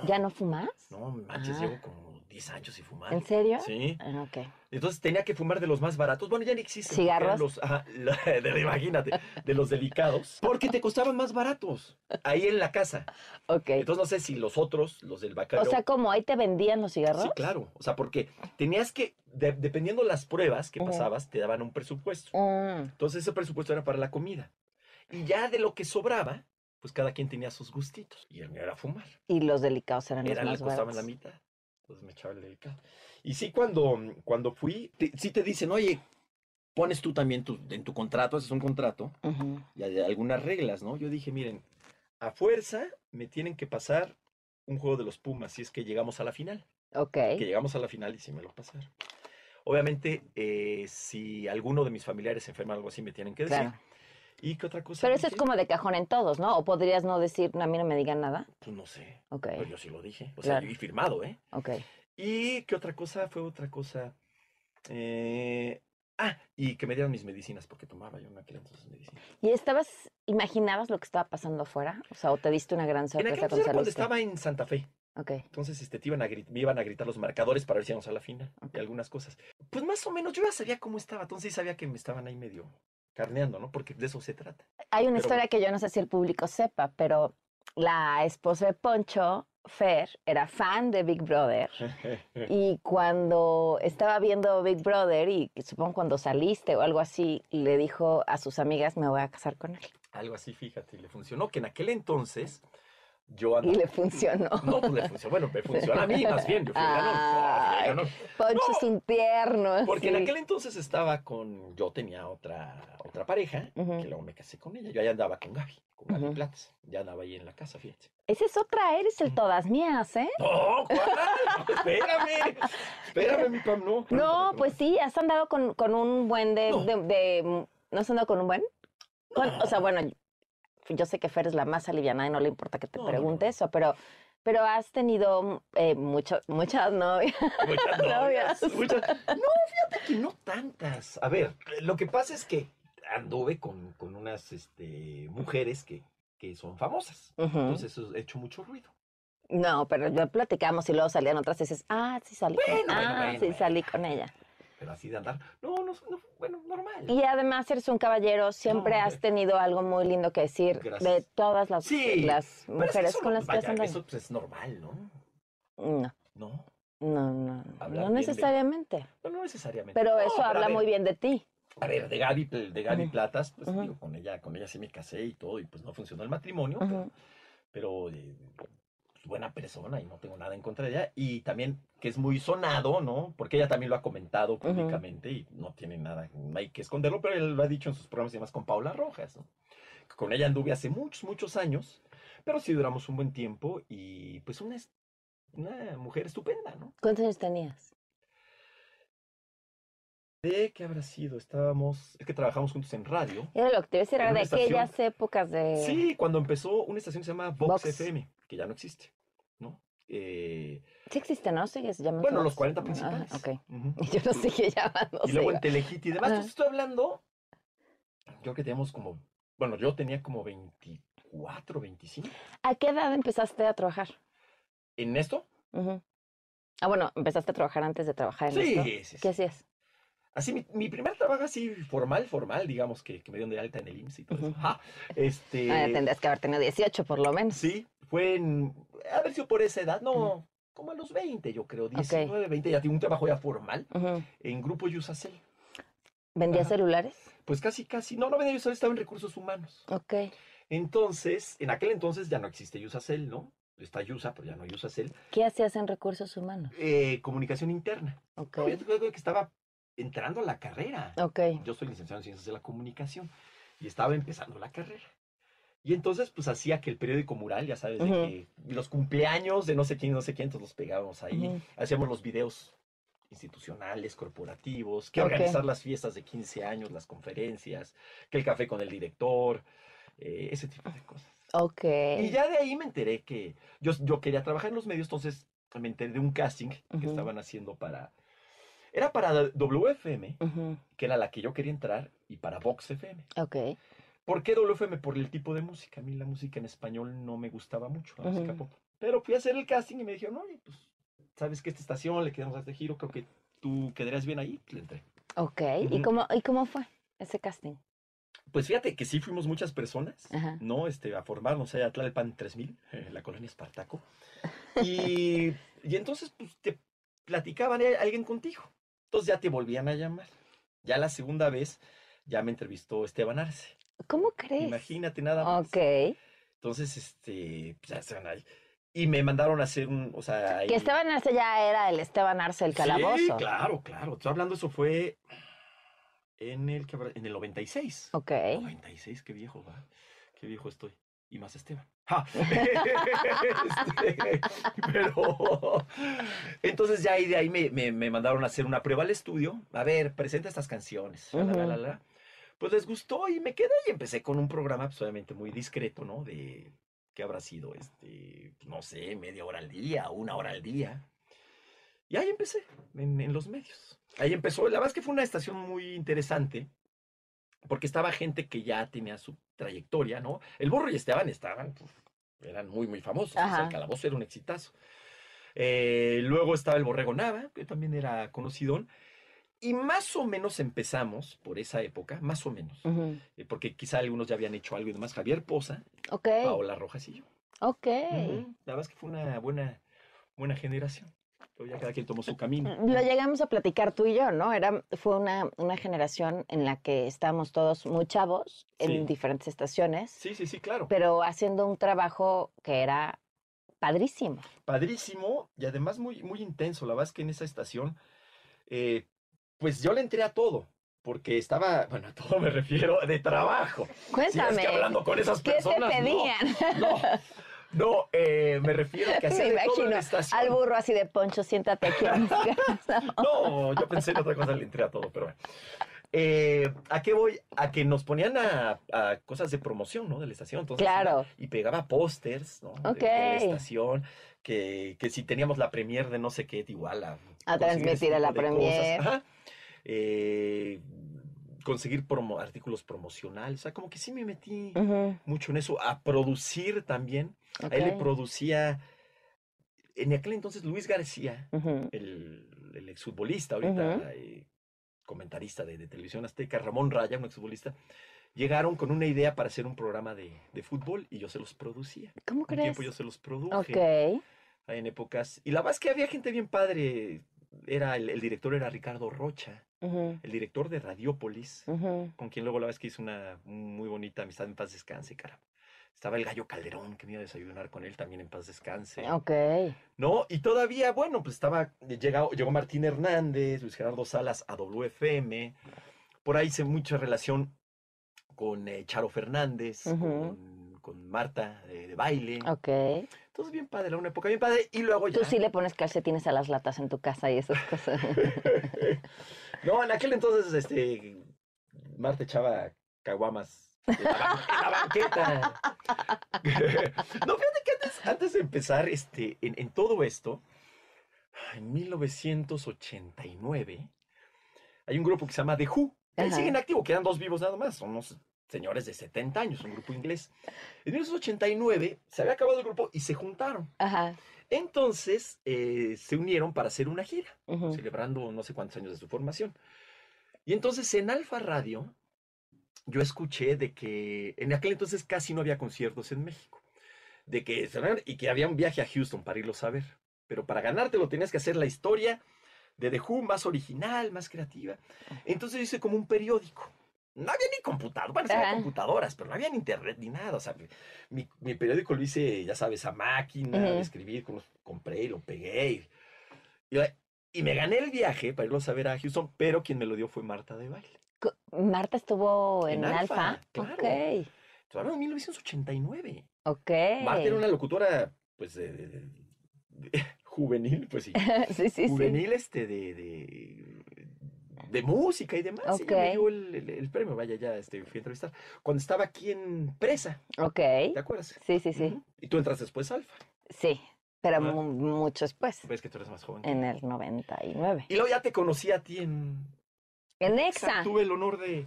Speaker 2: ¿Ya no fumas?
Speaker 34: No, manches,
Speaker 2: Ah.
Speaker 34: llevo como 10 años sin fumar.
Speaker 2: ¿En serio?
Speaker 34: Sí.
Speaker 2: Ah, ok.
Speaker 34: Entonces tenía que fumar de los más baratos. Bueno, ya ni existen. eran
Speaker 2: ¿Cigarros?
Speaker 34: Los, ajá, la- (laughs) de- imagínate, de los delicados. Porque te costaban más baratos. Ahí en la casa.
Speaker 2: Ok.
Speaker 34: Entonces no sé si los otros, los del
Speaker 2: O
Speaker 34: Bacario.
Speaker 2: sea, como ahí te vendían los cigarros.
Speaker 34: Sí, claro. O sea, porque tenías que, de- dependiendo las pruebas que
Speaker 2: Ujú.
Speaker 34: pasabas, te daban un presupuesto.
Speaker 2: Mm.
Speaker 34: Entonces ese presupuesto era para la comida. Y ya de lo que sobraba, pues cada quien tenía sus gustitos. Y el mío era fumar.
Speaker 2: Y los delicados eran
Speaker 34: Era,
Speaker 2: los
Speaker 34: le
Speaker 2: más
Speaker 34: costaban
Speaker 2: baratos.
Speaker 34: la mitad. Entonces me echaba el delicado. Y sí, cuando, cuando fui, te- sí te dicen, oye, pones tú también tu- en tu contrato, ese es un contrato, y hay algunas reglas, ¿no? Yo dije, miren, a fuerza me tienen que pasar un juego de los Pumas si es que llegamos a la final.
Speaker 2: Ok.
Speaker 34: Que llegamos a la final y sí me lo pasaron. Obviamente, eh, si alguno de mis familiares se enferma o algo así, me tienen que decir.
Speaker 2: Claro.
Speaker 34: ¿Y qué otra cosa?
Speaker 2: Pero eso es como de cajón en todos, ¿no? O podrías no decir, a mí no me digan nada.
Speaker 34: Pues no sé.
Speaker 2: Ok.
Speaker 34: Pero yo sí lo dije. O sea,
Speaker 2: Claro.
Speaker 34: yo y firmado, ¿eh?
Speaker 2: Ok.
Speaker 34: ¿Y qué otra cosa? Fue otra cosa. Eh, ah, y que me dieran mis medicinas, porque tomaba yo en aquel entonces medicinas.
Speaker 2: ¿Y estabas, imaginabas lo que estaba pasando afuera? O sea, ¿o te diste una gran
Speaker 34: En
Speaker 2: sorpresa
Speaker 34: aquel
Speaker 2: cuando saliste?
Speaker 34: estaba en Santa Fe.
Speaker 2: Ok.
Speaker 34: Entonces este, te iban a me iban a gritar los marcadores para ver si íbamos a la final y algunas cosas. Pues más o menos yo ya sabía cómo estaba, entonces sí sabía que me estaban ahí medio carneando, ¿no? Porque de eso se trata.
Speaker 2: Hay una
Speaker 34: Pero-
Speaker 2: historia que yo no sé si el público sepa, pero la esposa de Poncho, Fer, era fan de Big Brother. (laughs) Y cuando estaba viendo Big Brother, y supongo cuando saliste o algo así, le dijo a sus amigas, me voy a casar con él.
Speaker 34: Algo así, fíjate, le funcionó, que en aquel entonces yo
Speaker 2: Y
Speaker 34: andaba...
Speaker 2: le funcionó. (laughs)
Speaker 34: No, pues le funcionó, bueno, me funcionó a mí más bien, yo fui ganón. No, ganón.
Speaker 2: Poncho es un tierno.
Speaker 34: Porque en aquel entonces estaba con, yo tenía otra, otra pareja, que luego me casé con ella, yo ya andaba con Gaby, con Gaby. Platas, ya andaba ahí en la casa, fíjate.
Speaker 2: Esa es otra, eres el todas mías, ¿eh?
Speaker 34: No, ¿cuál? espérame, espérame, mi Pam, no. (laughs)
Speaker 2: No, pues sí, has andado con, con un buen de, de, de- ¿No has andado con un buen? Con- O sea, bueno, yo sé que Fer es la más aliviana y no le importa que te
Speaker 34: No, no,
Speaker 2: pregunte eso, pero, pero has tenido eh, mucho, muchas novias.
Speaker 34: Muchas (laughs) novias, muchas- No, fíjate que no tantas. A ver, lo que pasa es que anduve con, con unas este, mujeres que, que son famosas. Entonces eso ha hecho mucho ruido.
Speaker 2: No, pero ya platicamos y luego salían otras y dices, ah, sí salí con
Speaker 34: Bueno,
Speaker 2: Ah,
Speaker 34: bueno,
Speaker 2: sí salí con ella.
Speaker 34: Pero así de andar. No, no, no, bueno, normal.
Speaker 2: Y además eres un caballero, siempre
Speaker 34: No,
Speaker 2: has tenido algo muy lindo que decir
Speaker 34: Gracias.
Speaker 2: de todas las,
Speaker 34: Sí,
Speaker 2: mujeres
Speaker 34: eso
Speaker 2: con las que has andado.
Speaker 34: Eso pues, es normal, ¿no?
Speaker 2: No,
Speaker 34: No,
Speaker 2: no, no,
Speaker 34: Hablar
Speaker 2: no
Speaker 34: de-
Speaker 2: necesariamente.
Speaker 34: no, no necesariamente.
Speaker 2: Pero
Speaker 34: No,
Speaker 2: eso habla
Speaker 34: ver,
Speaker 2: muy bien de ti.
Speaker 34: A ver, de Gaby, de Gaby. Platas, pues digo, con ella, con ella sí me casé y todo, y pues no funcionó el matrimonio, pero, pero, eh, buena persona y no tengo nada en contra de ella. Y también que es muy sonado, ¿no? Porque ella también lo ha comentado públicamente y no tiene nada, no hay que esconderlo, pero él lo ha dicho en sus programas y demás con Paula Rojas, ¿no? Con ella anduve hace muchos, muchos años, pero sí duramos un buen tiempo y pues una, mujer estupenda, ¿no?
Speaker 2: ¿Cuántos años tenías?
Speaker 34: ¿De qué habrá sido? Estábamos, es que trabajamos juntos en radio.
Speaker 2: Era lo que te iba a decir, de
Speaker 34: estación.
Speaker 2: aquellas épocas de...
Speaker 34: Sí, cuando empezó una estación que se llama Vox,
Speaker 2: Vox.
Speaker 34: FM, que ya no existe. Eh,
Speaker 2: Sí existe, ¿no? Sigues llamando.
Speaker 34: bueno, los
Speaker 2: Vox?
Speaker 34: 40
Speaker 2: Ah,
Speaker 34: principales.
Speaker 2: ok.
Speaker 34: Ujú.
Speaker 2: Y (laughs) yo no sigue llamando.
Speaker 34: Y luego en Telehit y demás.
Speaker 2: Ajá.
Speaker 34: Entonces estoy hablando, yo que teníamos como, bueno, yo tenía como 24, 25.
Speaker 2: ¿A qué edad empezaste a trabajar?
Speaker 34: ¿En esto?
Speaker 2: Ah, bueno, empezaste a trabajar antes de trabajar en
Speaker 34: Sí,
Speaker 2: esto.
Speaker 34: sí, sí.
Speaker 2: ¿Qué hacías?
Speaker 34: Así, mi, mi primer trabajo así formal, formal, digamos, que, que me dieron de alta en el IMSS y todo eso. Ajá. Este,
Speaker 2: Ah, tendrías que haber tenido 18 por lo menos.
Speaker 34: Sí, fue en, a ver si por esa edad, no, como a los 20, yo creo, 19, 20, ya tengo un trabajo ya formal en Grupo Yusacel.
Speaker 2: ¿Vendías
Speaker 34: Ajá.
Speaker 2: celulares?
Speaker 34: Pues casi, casi, no, no venía Yusacel, estaba en recursos humanos.
Speaker 2: Ok.
Speaker 34: Entonces, en aquel entonces ya no existe Yusacel, ¿no? Está Yusa, pero ya no Yusacel.
Speaker 2: ¿Qué hacías en recursos humanos?
Speaker 34: Eh, comunicación interna.
Speaker 2: Ok.
Speaker 34: No, yo creo que estaba entrando a la carrera.
Speaker 2: Ok.
Speaker 34: Yo soy licenciado en Ciencias de la Comunicación y estaba empezando la carrera. Y entonces, pues hacía que el periódico mural, ya sabes, de
Speaker 2: Ujú.
Speaker 34: que los cumpleaños de no sé quién, no sé quién, entonces los pegábamos ahí.
Speaker 2: Ujú.
Speaker 34: Hacíamos los videos institucionales, corporativos, que
Speaker 2: Ok.
Speaker 34: organizar las fiestas de 15 años, las conferencias, que el café con el director, eh, ese tipo de cosas.
Speaker 2: Ok.
Speaker 34: Y ya de ahí me enteré que yo, yo quería trabajar en los medios, entonces me enteré de un casting que
Speaker 2: Ujú.
Speaker 34: estaban haciendo para... Era para WFM, que era la que yo quería entrar, y para Vox FM.
Speaker 2: Ok.
Speaker 34: ¿Por qué WFM? Por el tipo de música. A mí la música en español no me gustaba mucho, la música
Speaker 2: Ujú.
Speaker 34: pop. Pero fui a hacer el casting y me dijeron, oye, pues, ¿sabes que esta estación le quedamos a este giro? Creo que tú quedarías bien ahí. Le entré.
Speaker 2: Ok. ¿Y cómo, ¿Y cómo fue ese casting?
Speaker 34: Pues fíjate que sí fuimos muchas personas,
Speaker 2: Ajá.
Speaker 34: ¿no? Este, a formarnos allá a Tlalpan 3000, eh, (laughs) la colonia Espartaco. (laughs) Y, y entonces, pues, te platicaban eh, alguien contigo. Entonces ya te volvían a llamar. Ya la segunda vez ya me entrevistó Esteban Arce.
Speaker 2: ¿Cómo crees?
Speaker 34: Imagínate nada más.
Speaker 2: Ok.
Speaker 34: Entonces, este, pues ya estaban ahí. Y me mandaron a hacer un, o sea, ahí-
Speaker 2: Que Esteban Arce ya era el Esteban Arce el calabozo.
Speaker 34: Sí, claro, claro. Estoy hablando, eso fue en el, en el 96.
Speaker 2: Ok.
Speaker 34: 96, qué viejo, va. Qué viejo estoy. Y más Esteban. ¡Ja! Este, pero, entonces ya ahí de ahí me, me- me mandaron a hacer una prueba al estudio. A ver, presenta estas canciones. la, la, la, la, la. Pues les gustó y me quedé y empecé con un programa, pues obviamente muy discreto, ¿no? De, ¿qué habrá sido? Este, no sé, media hora al día, una hora al día. Y ahí empecé, en, en los medios. Ahí empezó, la verdad es que fue una estación muy interesante, porque estaba gente que ya tenía su trayectoria, ¿no? El Burro y Esteban estaban, eran muy, muy famosos. o sea,
Speaker 2: Ajá.
Speaker 34: el calabozo era un exitazo. Eh, luego estaba el Borrego Nava, que también era conocidón. Y más o menos empezamos por esa época, más o menos. Eh, porque quizá algunos ya habían hecho algo y demás. Javier Poza,
Speaker 2: Ok.
Speaker 34: Paola Rojas y yo.
Speaker 2: Ok.
Speaker 34: Ujú, La verdad es que fue una buena, buena generación. Pero ya cada quien tomó su camino.
Speaker 2: Lo llegamos a platicar tú y yo, ¿no? Era, fue una, una generación en la que estábamos todos muy chavos en
Speaker 34: Sí.
Speaker 2: diferentes estaciones,
Speaker 34: Sí, sí, sí, claro.
Speaker 2: pero haciendo un trabajo que era padrísimo.
Speaker 34: Padrísimo y además muy, muy intenso. La verdad es que en esa estación, eh, pues yo le entré a todo. Porque estaba, bueno, a todo me refiero de trabajo. Si
Speaker 2: Cuéntame.
Speaker 34: es que hablando con esas
Speaker 2: ¿Qué te
Speaker 34: personas. no,
Speaker 2: pedían?
Speaker 34: No, no, eh, me refiero a que hacía
Speaker 2: Me
Speaker 34: de todo en
Speaker 2: imagino
Speaker 34: la estación.
Speaker 2: al burro así de poncho, siéntate aquí a mis (laughs) casa.
Speaker 34: No, yo pensé en otra cosa, le entré a todo, pero bueno. Eh, ¿A qué voy? A que nos ponían a, a cosas de promoción, ¿no? De la estación. Entonces,
Speaker 2: Claro.
Speaker 34: Y pegaba pósters, ¿no? de-
Speaker 2: Ok.
Speaker 34: De, la estación. Que, que si teníamos la premier de no sé qué, igual a...
Speaker 2: A transmitir a la premier.
Speaker 34: Ajá. Eh, conseguir promo- artículos promocionales. O sea, como que sí me metí mucho en eso. A producir también. A él le producía... En aquel entonces Luis García, el, el exfutbolista ahorita, eh, comentarista de, de televisión azteca, Ramón Raya, un exfutbolista, llegaron con una idea para hacer un programa de, de fútbol y yo se los producía.
Speaker 2: ¿Cómo
Speaker 34: Un tiempo
Speaker 2: crees?
Speaker 34: yo se los produje.
Speaker 2: Ok.
Speaker 34: ahí En épocas. Y la verdad es que había gente bien padre. Era el, el director era Ricardo Rocha, el director de Radiópolis, con quien luego la vez que hice una muy bonita amistad en paz descanse, cara. Estaba el gallo Calderón, que me iba a desayunar con él también en paz descanse.
Speaker 2: Ok.
Speaker 34: ¿no? Y todavía, bueno, pues estaba, llegó, llegó Martín Hernández, Luis Gerardo Salas a WFM, por ahí hice mucha relación con eh, Charo Fernández, con, con Marta de, de baile.
Speaker 2: Ok.
Speaker 34: Entonces, bien padre, una época bien padre. Y luego ya.
Speaker 2: Tú sí le pones calcetines a las latas en tu casa y esas cosas. (laughs)
Speaker 34: No, en aquel entonces, este, Marta echaba caguamas en la, ban- en la banqueta. (laughs) no, fíjate que antes, antes de empezar este, en, en todo esto, en 1989, hay un grupo que se llama The Who. ahí siguen activo, quedan dos vivos nada más, son unos señores de 70 años, un grupo inglés. En 1989 se había acabado el grupo y se juntaron.
Speaker 2: Ajá.
Speaker 34: Entonces eh, se unieron para hacer una gira, celebrando no sé cuántos años de su formación. Y entonces en Alfa Radio yo escuché de que en aquel entonces casi no había conciertos en México. De que y que había un viaje a Houston para irlos a ver. Pero para ganártelo tenías que hacer la historia de The Who más original, más creativa. Entonces hice como un periódico. No había ni computador, bueno, había computadoras, pero no había ni internet ni nada. O sea, mi, mi periódico lo hice, ya sabes, a máquina, de escribir, con los- compré y lo pegué. Y, me gané el viaje para irlos a ver a Houston, pero quien me lo dio fue Marta de Baile.
Speaker 2: Marta estuvo en,
Speaker 34: En
Speaker 2: Alfa.
Speaker 34: Alfa, claro.
Speaker 2: Ok.
Speaker 34: Hablando de 1989.
Speaker 2: Ok.
Speaker 34: Marta era una locutora, pues, de, de- de- de- (laughs) juvenil, pues sí. (laughs)
Speaker 2: Sí, sí, sí.
Speaker 34: juvenil, este, de, de, música y demás. y ella me dio el, el- el premio, vaya, ya este, fui a entrevistar. Cuando estaba aquí en Presa,
Speaker 2: Ok.
Speaker 34: ¿te acuerdas?
Speaker 2: Sí, sí, sí.
Speaker 34: Y tú entras después Alfa.
Speaker 2: Sí, pero mu- mucho después,
Speaker 34: Ves que tú eres más joven.
Speaker 2: en el 99.
Speaker 34: Y luego ya te conocí a ti en...
Speaker 2: En Exa.
Speaker 34: Tuve el honor de,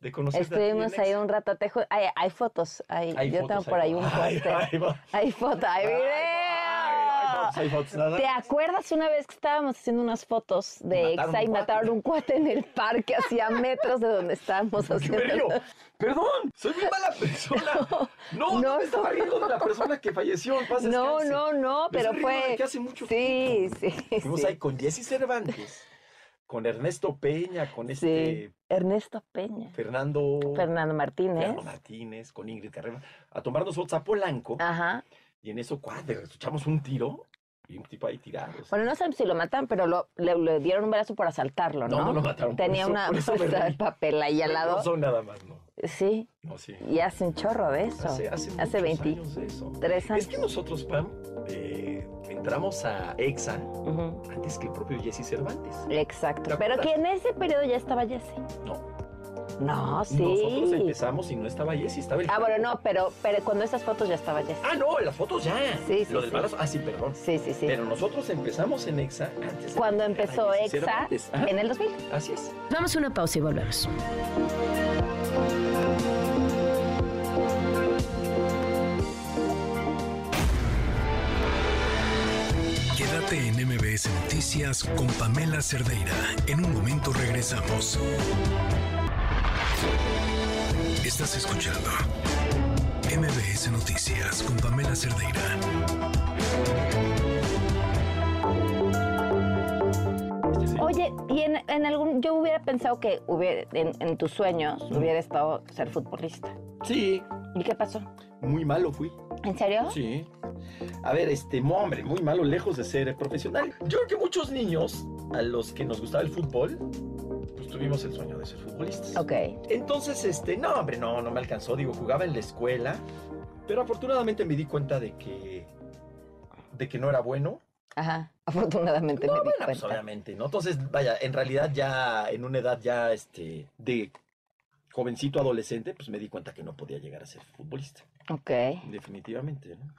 Speaker 34: de
Speaker 2: Estuvimos ahí un rato. te hay, hay fotos. Hay,
Speaker 34: Hay
Speaker 2: yo
Speaker 34: fotos,
Speaker 2: tengo por ahí un (laughs)
Speaker 34: va.
Speaker 2: Hay fotos, hay video.
Speaker 34: Nada.
Speaker 2: ¿Te acuerdas una vez que estábamos haciendo unas fotos de
Speaker 34: Mataron
Speaker 2: Exa y
Speaker 34: un
Speaker 2: mataron un cuate en el parque hacia metros de donde estábamos
Speaker 34: ¿Qué me
Speaker 2: haciendo?
Speaker 34: Perdón, soy muy mala persona. (laughs) No, no, me estaba riendo de la persona que falleció. paz
Speaker 2: No,
Speaker 34: descanse.
Speaker 2: no, no,
Speaker 34: Me
Speaker 2: pero fue.
Speaker 34: que hace mucho
Speaker 2: sí, sí,
Speaker 34: Fuimos
Speaker 2: sí.
Speaker 34: ahí con Jesse Cervantes, con Ernesto Peña, con este
Speaker 2: Ernesto Peña.
Speaker 34: Fernando,
Speaker 2: Fernando Martínez.
Speaker 34: Fernando Martínez, con Ingrid Carrera, a tomarnos fotos a Polanco.
Speaker 2: Ajá.
Speaker 34: Y en eso, cuadre, echamos un tiro y un tipo ahí tirado. o sea,
Speaker 2: Bueno, no sabemos si lo matan, pero lo, le, le dieron un brazo por asaltarlo, ¿no?
Speaker 34: No, no lo mataron,
Speaker 2: Tenía una
Speaker 34: por eso me
Speaker 2: bolsa de papel ahí al
Speaker 34: no
Speaker 2: lado.
Speaker 34: son nada más, no.
Speaker 2: Sí.
Speaker 34: No, sí.
Speaker 2: Y hace un chorro de eso.
Speaker 34: Hace, hace, muchos
Speaker 2: 23
Speaker 34: años de eso.
Speaker 2: años.
Speaker 34: Es que nosotros, Pam, eh, entramos a EXA antes que el propio Jesse Cervantes.
Speaker 2: Exacto.
Speaker 34: ¿Te
Speaker 2: Pero que en ese periodo ya estaba Jesse.
Speaker 34: No.
Speaker 2: No, sí.
Speaker 34: Nosotros empezamos y no estaba Jesse, estaba el...
Speaker 2: Ah, bueno, no, pero, pero cuando esas fotos ya estaba Jesse.
Speaker 34: Ah, no, en las fotos ya.
Speaker 2: Sí, sí,
Speaker 34: Lo del
Speaker 2: sí.
Speaker 34: balazo, ah, sí, perdón.
Speaker 2: Sí, sí, sí.
Speaker 34: Pero nosotros empezamos en EXA antes.
Speaker 2: Cuando empezó EXA.
Speaker 34: Ajá.
Speaker 2: en el 2000.
Speaker 34: Así es.
Speaker 31: Vamos a una pausa y volvemos.
Speaker 1: Quédate en MBS Noticias con Pamela Cerdeira. En un momento regresamos. Estás escuchando MBS Noticias con Pamela Cerdeira.
Speaker 2: Oye, y en, en algún, yo hubiera pensado que hubiera, en, en tus sueños hubiera estado ser futbolista.
Speaker 34: Sí.
Speaker 2: ¿Y qué pasó?
Speaker 34: Muy malo fui.
Speaker 2: ¿En serio?
Speaker 34: Sí. A ver, este, hombre, muy malo, lejos de ser profesional. Yo creo que muchos niños a los que nos gustaba el fútbol, pues tuvimos el sueño de ser futbolistas.
Speaker 2: Ok.
Speaker 34: Entonces, este, no, hombre, no, no me alcanzó. Digo, jugaba en la escuela, pero afortunadamente me di cuenta de que, de que no era bueno.
Speaker 2: Ajá. Afortunadamente
Speaker 34: No,
Speaker 2: me di
Speaker 34: bueno, pues
Speaker 2: cuenta.
Speaker 34: obviamente, ¿no? Entonces, vaya, en realidad ya en una edad ya, este, de jovencito adolescente, pues me di cuenta que no podía llegar a ser futbolista.
Speaker 2: Ok.
Speaker 34: Definitivamente, ¿no?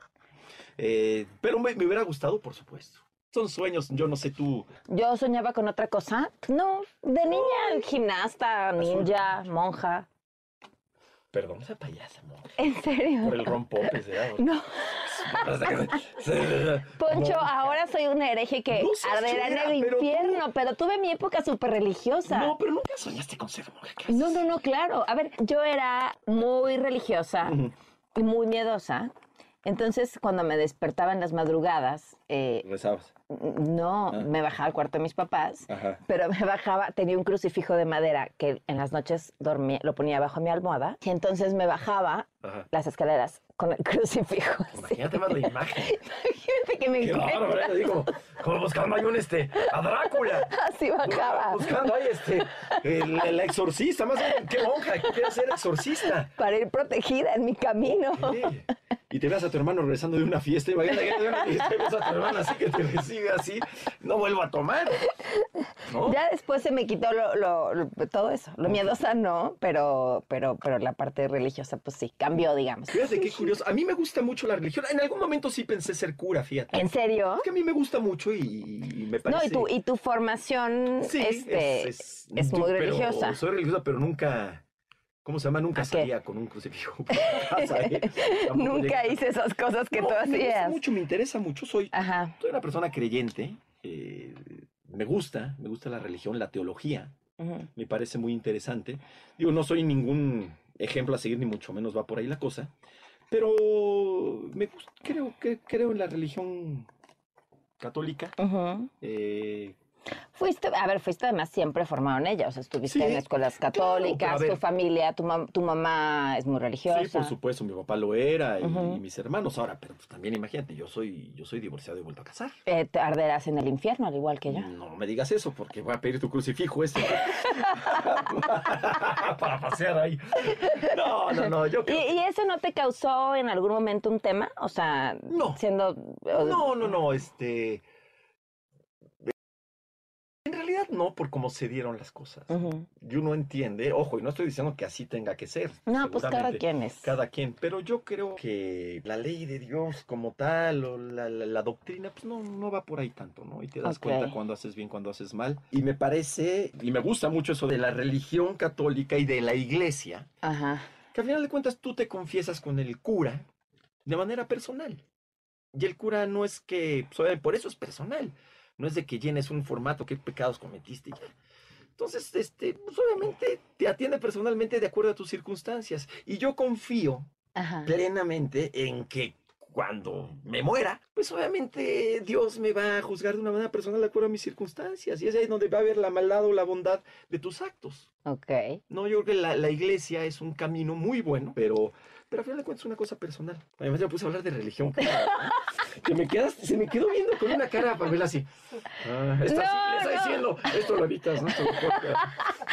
Speaker 34: Eh, pero me, me hubiera gustado, por supuesto. Son sueños, yo no sé tú.
Speaker 2: Yo soñaba con otra cosa. No, de niña, gimnasta, ninja, monja.
Speaker 34: Perdón, esa payasa, ¿no?
Speaker 2: ¿En serio?
Speaker 34: Por el rompopes, ¿verdad? (laughs)
Speaker 2: No. (laughs) Poncho, ahora soy una hereje que
Speaker 34: No
Speaker 2: arderá en el
Speaker 34: pero tú-
Speaker 2: infierno, pero tuve mi época súper religiosa.
Speaker 34: No, pero nunca soñaste con ser monja. ¿qué
Speaker 2: No, no, no, claro. A ver, yo era muy religiosa y muy miedosa. Entonces, cuando me despertaba en las madrugadas, eh,
Speaker 34: Rezabas.
Speaker 2: No, me bajaba al cuarto de mis papás,
Speaker 34: Ajá.
Speaker 2: pero me bajaba, tenía un crucifijo de madera que en las noches dormía, lo ponía bajo mi almohada, y entonces me bajaba
Speaker 34: Ajá.
Speaker 2: las escaleras con el (laughs) crucifijo.
Speaker 34: Imagínate más la imagen.
Speaker 2: Imagínate que me
Speaker 34: Qué bárbaro,
Speaker 2: encuentras.
Speaker 34: ¿verdad? Digo, como buscando ahí un este, a Drácula.
Speaker 2: Así bajaba.
Speaker 34: Buscando ahí este, el, el exorcista, más bien, ¿qué monja? ¿Qué quiere ser exorcista?
Speaker 2: Para ir protegida en mi camino.
Speaker 34: Sí. Y te ves a tu hermano regresando de una fiesta, imagínate que de una fiesta y ves a tu hermano así que te recibe así, no vuelvo a tomar. ¿no?
Speaker 2: Ya después se me quitó lo, lo- lo- todo eso. Lo miedosa no, pero, pero, pero la parte religiosa, pues sí, cambió, digamos.
Speaker 34: Fíjate qué curioso. A mí me gusta mucho la religión. En algún momento sí pensé ser cura, fíjate.
Speaker 2: ¿En serio?
Speaker 34: Es que a mí me gusta mucho y, y me
Speaker 2: No,
Speaker 34: parece.
Speaker 2: y tu, y tu formación
Speaker 34: Sí,
Speaker 2: este, es,
Speaker 34: es, es-
Speaker 2: muy
Speaker 34: yo- pero
Speaker 2: religiosa.
Speaker 34: Soy religiosa, pero nunca. ¿Cómo se llama? Nunca salía con un crucifijo (laughs) por casa, ¿eh? (laughs)
Speaker 2: Nunca hice esas cosas que
Speaker 34: No,
Speaker 2: tú
Speaker 34: Me gusta
Speaker 2: hacías.
Speaker 34: mucho, me interesa mucho. Soy,
Speaker 2: Ajá.
Speaker 34: soy una persona creyente. eh, me gusta, me gusta la religión, la teología. Me parece muy interesante. Digo, no soy ningún ejemplo a seguir, ni mucho menos va por ahí la cosa. Pero me creo que creo en la religión católica.
Speaker 2: Ujú.
Speaker 34: Eh,
Speaker 2: Fuiste, a ver, fuiste además siempre formado en ella, o sea, estuviste
Speaker 34: Sí,
Speaker 2: en escuelas católicas, tu familia, tu, mam- tu mamá es muy religiosa.
Speaker 34: Sí, por supuesto, mi papá lo era y, mis hermanos ahora, pero pues, también imagínate, yo soy, yo soy divorciado y vuelto a casar.
Speaker 2: Eh, te arderás en el infierno, al igual que yo.
Speaker 34: No me digas eso porque voy a pedir tu crucifijo este (laughs) para pasear ahí. No, no, no, yo
Speaker 2: ¿Y, y eso no te causó en algún momento un tema? O sea, siendo...
Speaker 34: No, no, no, este. Realidad no, por cómo se dieron las cosas.
Speaker 2: Ujú.
Speaker 34: Y uno entiende, ojo, y no estoy diciendo que así tenga que ser.
Speaker 2: No, pues cada quien es.
Speaker 34: Cada quien, pero yo creo que la ley de Dios como tal, o la, la- la doctrina, pues no, no va por ahí tanto, ¿no? Y te das
Speaker 2: Ok.
Speaker 34: cuenta cuando haces bien, cuando haces mal. Y me parece, y me gusta mucho eso de la religión católica y de la iglesia,
Speaker 2: Ajá.
Speaker 34: que al final de cuentas tú te confiesas con el cura de manera personal. Y el cura no es que, pues, por eso es personal, no es de que llenes un formato, qué pecados cometiste ya. Entonces, este, pues obviamente te atiende personalmente de acuerdo a tus circunstancias. Y yo confío
Speaker 2: Ajá.
Speaker 34: plenamente en que cuando me muera, pues obviamente Dios me va a juzgar de una manera personal de acuerdo a mis circunstancias. Y es ahí donde va a haber la maldad o la bondad de tus actos.
Speaker 2: Ok.
Speaker 34: No, yo creo que la, la iglesia es un camino muy bueno, pero, pero al final de cuentas es una cosa personal. Además ya me puse a hablar de religión. (laughs) (laughs) que me quedas, se me quedó viendo con una cara Pamela así. Ah,
Speaker 2: No,
Speaker 34: le está
Speaker 2: no.
Speaker 34: diciendo, esto lo evitas, ¿no? Esto.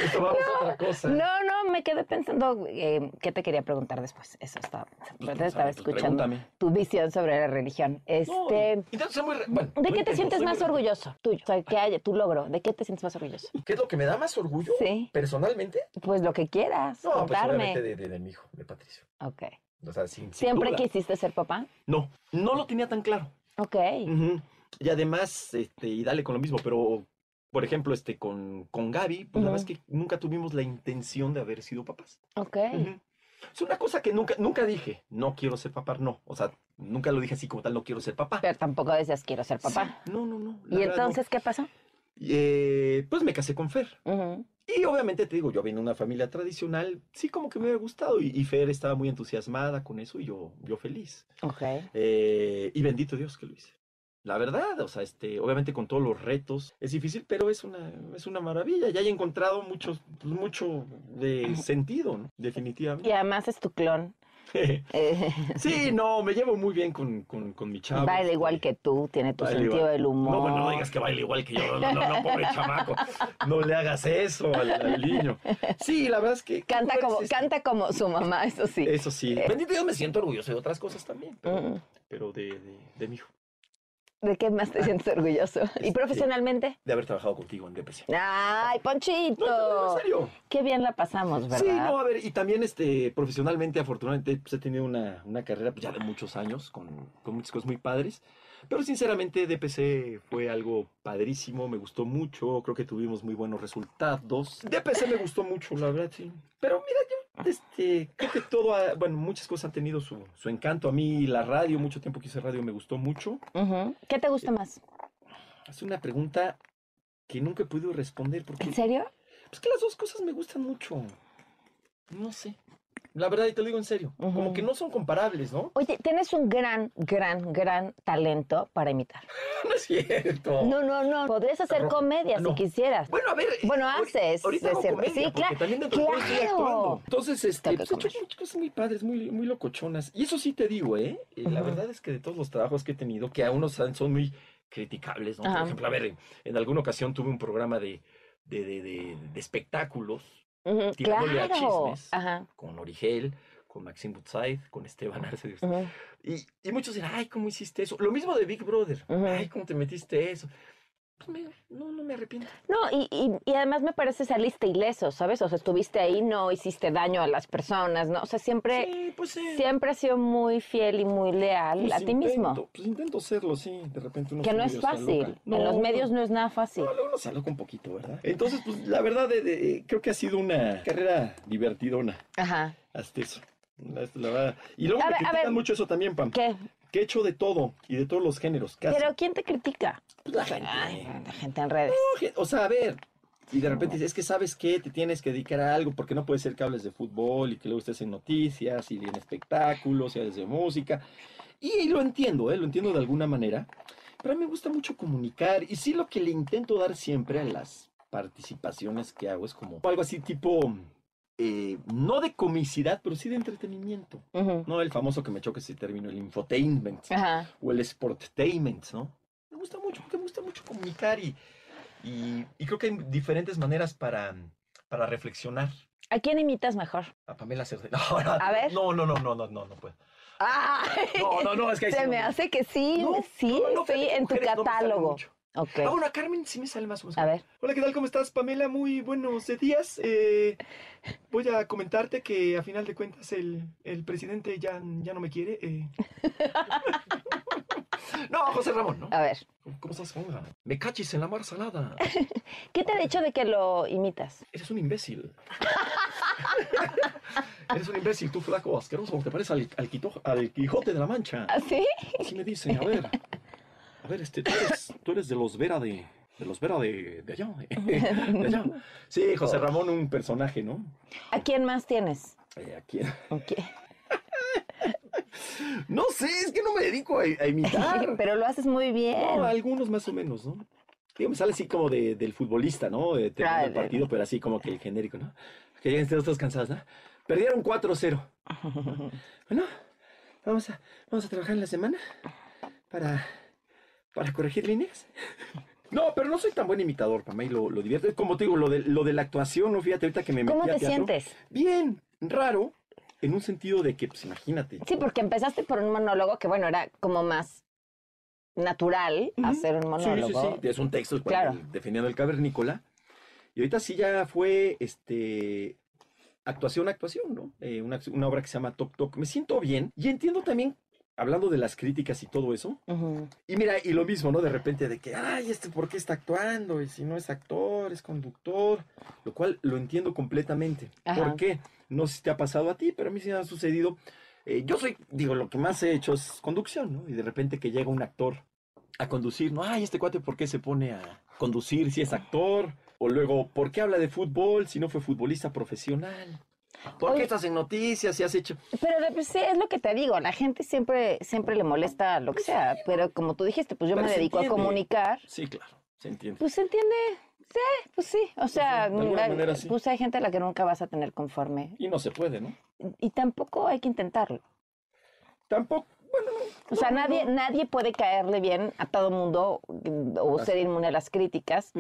Speaker 34: Esto vamos a otra cosa.
Speaker 2: No, no, me quedé pensando eh, qué te quería preguntar después. Eso estaba. Pero te estaba
Speaker 34: pues,
Speaker 2: escuchando tu visión sobre la religión. Este,
Speaker 34: Entonces, soy muy re- bueno,
Speaker 2: ¿De
Speaker 34: no
Speaker 2: qué te sientes más orgulloso tuyo? O sea, que haya tu logro. ¿De qué te sientes más orgulloso?
Speaker 34: ¿Qué es lo que me da más orgullo?
Speaker 2: Sí.
Speaker 34: ¿Personalmente?
Speaker 2: Pues lo que quieras.
Speaker 34: No, pues
Speaker 2: contarme.
Speaker 34: de, de, de mi hijo, de Patricio.
Speaker 2: Ok.
Speaker 34: O sea, sin, sin
Speaker 2: ¿Siempre
Speaker 34: duda.
Speaker 2: quisiste ser papá?
Speaker 34: No, no lo tenía tan claro.
Speaker 2: Ok.
Speaker 34: Y además, este, y dale con lo mismo, pero por ejemplo, este, con, con Gaby, pues la verdad es que nunca tuvimos la intención de haber sido papás.
Speaker 2: Ok.
Speaker 34: Es una cosa que nunca, nunca dije, no quiero ser papá, no. O sea, nunca lo dije así como tal, no quiero ser papá.
Speaker 2: Pero tampoco decías quiero ser papá.
Speaker 34: No, no, no.
Speaker 2: ¿Y
Speaker 34: no.
Speaker 2: entonces qué pasó?
Speaker 34: Eh, pues me casé con Fer. Y obviamente te digo, yo vengo de una familia tradicional, sí como que me hubiera gustado. Y, y Fer estaba muy entusiasmada con eso y yo, yo feliz.
Speaker 2: Ok.
Speaker 34: Eh, y bendito Dios que lo hice. La verdad, o sea, este, obviamente con todos los retos es difícil, pero es una, es una maravilla. Ya he encontrado mucho, pues, mucho de sentido, ¿no? Definitivamente.
Speaker 2: Y además es tu clon. Eh, (laughs)
Speaker 34: Sí, no, me llevo muy bien con, con, con mi chavo.
Speaker 2: Baila igual que tú, tiene tu
Speaker 34: Baila
Speaker 2: sentido del humor.
Speaker 34: No, bueno, no digas que baila igual que yo. No, no, no, pobre chamaco. No le hagas eso al, al niño. Sí, la verdad es que.
Speaker 2: Canta
Speaker 34: ¿cómo
Speaker 2: como,
Speaker 34: este?
Speaker 2: canta como su mamá, eso sí.
Speaker 34: Eso sí. Bendito Dios, me siento orgulloso de otras cosas también. Pero,
Speaker 2: Mm.
Speaker 34: pero de, de, de mi hijo.
Speaker 2: ¿De qué más te sientes orgulloso? (laughs) ¿Y profesionalmente?
Speaker 34: De haber trabajado contigo en DPC.
Speaker 2: ¡Ay, Ponchito!
Speaker 34: en serio.
Speaker 2: Qué bien la pasamos, ¿verdad?
Speaker 34: Sí, no, a ver, y también este, profesionalmente, afortunadamente, pues, he tenido una, una carrera pues, ya de muchos años, con, con muchas cosas muy padres. Pero sinceramente, DPC fue algo padrísimo, me gustó mucho, creo que tuvimos muy buenos resultados. DPC me gustó mucho, la verdad, sí. Pero mira, yo este, creo que todo, ha- bueno, muchas cosas han tenido su, su encanto. A mí la radio, mucho tiempo que hice radio, me gustó mucho.
Speaker 2: ¿Qué te gusta más?
Speaker 34: Es una pregunta que nunca he podido responder porque...
Speaker 2: ¿En serio?
Speaker 34: Pues que las dos cosas me gustan mucho. No sé. La verdad, y te lo digo en serio. Como que no son comparables, ¿no?
Speaker 2: Oye, tienes un gran, gran, gran talento para imitar. (laughs)
Speaker 34: No es cierto.
Speaker 2: No, no, no. Podrías hacer
Speaker 34: Rojo.
Speaker 2: comedia
Speaker 34: No.
Speaker 2: si quisieras.
Speaker 34: Bueno, a ver.
Speaker 2: Bueno, haces.
Speaker 34: Ahorita
Speaker 2: de
Speaker 34: hago
Speaker 2: ser-
Speaker 34: comedia,
Speaker 2: Sí, claro.
Speaker 34: también dentro estoy
Speaker 2: claro.
Speaker 34: actuando. Entonces, este, pues, he hecho muchas cosas muy padres, muy, muy locochonas. Y eso sí te digo, ¿eh? Eh, La verdad es que de todos los trabajos que he tenido, que a unos son muy criticables, ¿no? Por ejemplo, a ver, en, alguna ocasión tuve un programa de, de, de, de- de
Speaker 2: Ujú,
Speaker 34: tirándole a chismes,
Speaker 2: Ajá.
Speaker 34: con Origel, con Maxim Butzai, con Esteban Arce.
Speaker 2: Ujú.
Speaker 34: Y, y muchos dirán, ay, ¿cómo hiciste eso? Lo mismo de Big Brother. Ay, ¿cómo te metiste eso? Pues me- no, no me arrepiento.
Speaker 2: No, y, y, y además me parece saliste ileso, ¿sabes? O sea, estuviste ahí, no hiciste daño a las personas, ¿no? O sea, siempre, siempre has sido muy fiel y muy leal
Speaker 34: Pues
Speaker 2: a ti mismo.
Speaker 34: Pues intento serlo, sí. De repente uno
Speaker 2: Que no es fácil. en los
Speaker 34: No,
Speaker 2: medios no es nada fácil.
Speaker 34: No, luego uno se aloca un poquito, ¿verdad? Entonces, pues la verdad, de- de- creo que ha sido una carrera divertidona.
Speaker 2: Ajá.
Speaker 34: Hasta eso. La, la verdad. Y luego
Speaker 2: A
Speaker 34: me
Speaker 2: ver, a
Speaker 34: critican
Speaker 2: ver.
Speaker 34: mucho eso también, Pam.
Speaker 2: ¿Qué?
Speaker 34: Que he hecho de todo y de todos los géneros. Casi.
Speaker 2: Pero ¿quién te critica?
Speaker 34: Pues la gente.
Speaker 2: la gente en redes.
Speaker 34: No, o sea, a ver. Y de repente es que sabes que te tienes que dedicar a algo porque no puede ser que hables de fútbol y que luego estés en noticias y en espectáculos y hables de música. Y lo entiendo, ¿eh? lo entiendo de alguna manera. Pero a mí me gusta mucho comunicar y sí lo que le intento dar siempre a las participaciones que hago es como algo así tipo, eh, no de comicidad, pero sí de entretenimiento. No el famoso que me choque ese término, el infotainment
Speaker 2: Ajá.
Speaker 34: o el sporttainment, ¿no? Me gusta mucho, porque me gusta mucho comunicar y, y, y creo que hay diferentes maneras para, para reflexionar.
Speaker 2: ¿A quién imitas mejor?
Speaker 34: A Pamela Cerdeira. (laughs) No, no,
Speaker 2: A ver.
Speaker 34: No, no, no, no, no, no, no puedo. No, no, no, es que ahí (laughs) sí
Speaker 2: Se
Speaker 34: no
Speaker 2: me hace que sí, sí,
Speaker 34: no,
Speaker 2: en tu
Speaker 34: mujeres
Speaker 2: catálogo.
Speaker 34: mucho.
Speaker 2: Ok.
Speaker 34: Ah, bueno, a Carmen sí me sale más o menos.
Speaker 2: A ver.
Speaker 34: Hola, ¿qué tal? ¿Cómo estás, Pamela? Muy buenos días. Eh, voy a comentarte que a final de cuentas el, el presidente ya, ya no me quiere. eh. (laughs) no, José Ramón, ¿no?
Speaker 2: A ver.
Speaker 34: ¿Cómo estás, Juanga? Me cachis en la mar salada. (laughs)
Speaker 2: ¿Qué te ha dicho de que lo imitas?
Speaker 34: Eres un imbécil. (laughs) Eres un imbécil, tú flaco asqueroso. Te pareces al, al, Quito- al Quijote de la Mancha.
Speaker 2: ¿Ah, sí?
Speaker 34: Así me dicen, a ver. A ver, este, tú eres, tú eres de los Vera de. De los Vera de, de allá. De, (laughs) de allá. Sí, José Ramón, un personaje, ¿no?
Speaker 2: ¿A quién más tienes?
Speaker 34: Eh, ¿A quién?
Speaker 2: Ok.
Speaker 34: No sé, es que no me dedico a, a imitar. (laughs)
Speaker 2: Pero lo haces muy bien.
Speaker 34: No, algunos más o menos, ¿no? Digo, me sale así como de, del futbolista, ¿no? De el
Speaker 2: Ah, de-
Speaker 34: partido, pero así como que el genérico, ¿no? Que lleguen todos cansados, ¿no? Perdieron 4-0. (laughs) Bueno, vamos a, vamos a trabajar en la semana para, para corregir líneas. No, pero no soy tan buen imitador, Pamela, y lo, lo divierto. Como te digo, lo de, lo de la actuación, ¿no? Fíjate ahorita que me metí
Speaker 2: ¿Cómo
Speaker 34: a
Speaker 2: te
Speaker 34: teatro.
Speaker 2: sientes?
Speaker 34: Bien, raro, en un sentido de que, pues imagínate.
Speaker 2: Sí, porque empezaste por un monólogo que, bueno, era como más natural hacer un monólogo.
Speaker 34: Sí, sí, sí. Es un texto
Speaker 2: Claro.
Speaker 34: el- defendiendo el cavernícola. Y ahorita sí ya fue este actuación, actuación, ¿no? Eh, una, una obra que se llama Toc Toc. Me siento bien y entiendo también, hablando de las críticas y todo eso. Y mira, y lo mismo, ¿no? De repente de que, ay, este, ¿por qué está actuando? Y si no es actor, es conductor. Lo cual lo entiendo completamente.
Speaker 2: Ajá.
Speaker 34: ¿Por qué? No sé si te ha pasado a ti, pero a mí sí me ha sucedido. Eh, yo soy, digo, lo que más he hecho es conducción, ¿no? Y de repente que llega un actor a conducir, ¿no? Ay, este cuate, ¿por qué se pone a conducir si es actor? O luego, ¿por qué habla de fútbol si no fue futbolista profesional? ¿Por qué estás en noticias si has hecho...?
Speaker 2: Pero pues, sí, es lo que te digo, la gente siempre, siempre le molesta lo que sea, pero como tú dijiste, pues yo
Speaker 34: Pero
Speaker 2: me dedico a comunicar,
Speaker 34: Sí, claro, se entiende.
Speaker 2: pues se entiende, sí, pues sí, o sea,
Speaker 34: de alguna manera sí.
Speaker 2: pues hay gente a la que nunca vas a tener conforme,
Speaker 34: Y no se puede, ¿no?
Speaker 2: y tampoco hay que intentarlo.
Speaker 34: Tampoco,
Speaker 2: O sea, nadie, nadie puede caerle bien a todo mundo mm, o
Speaker 34: Así.
Speaker 2: ser inmune a las críticas.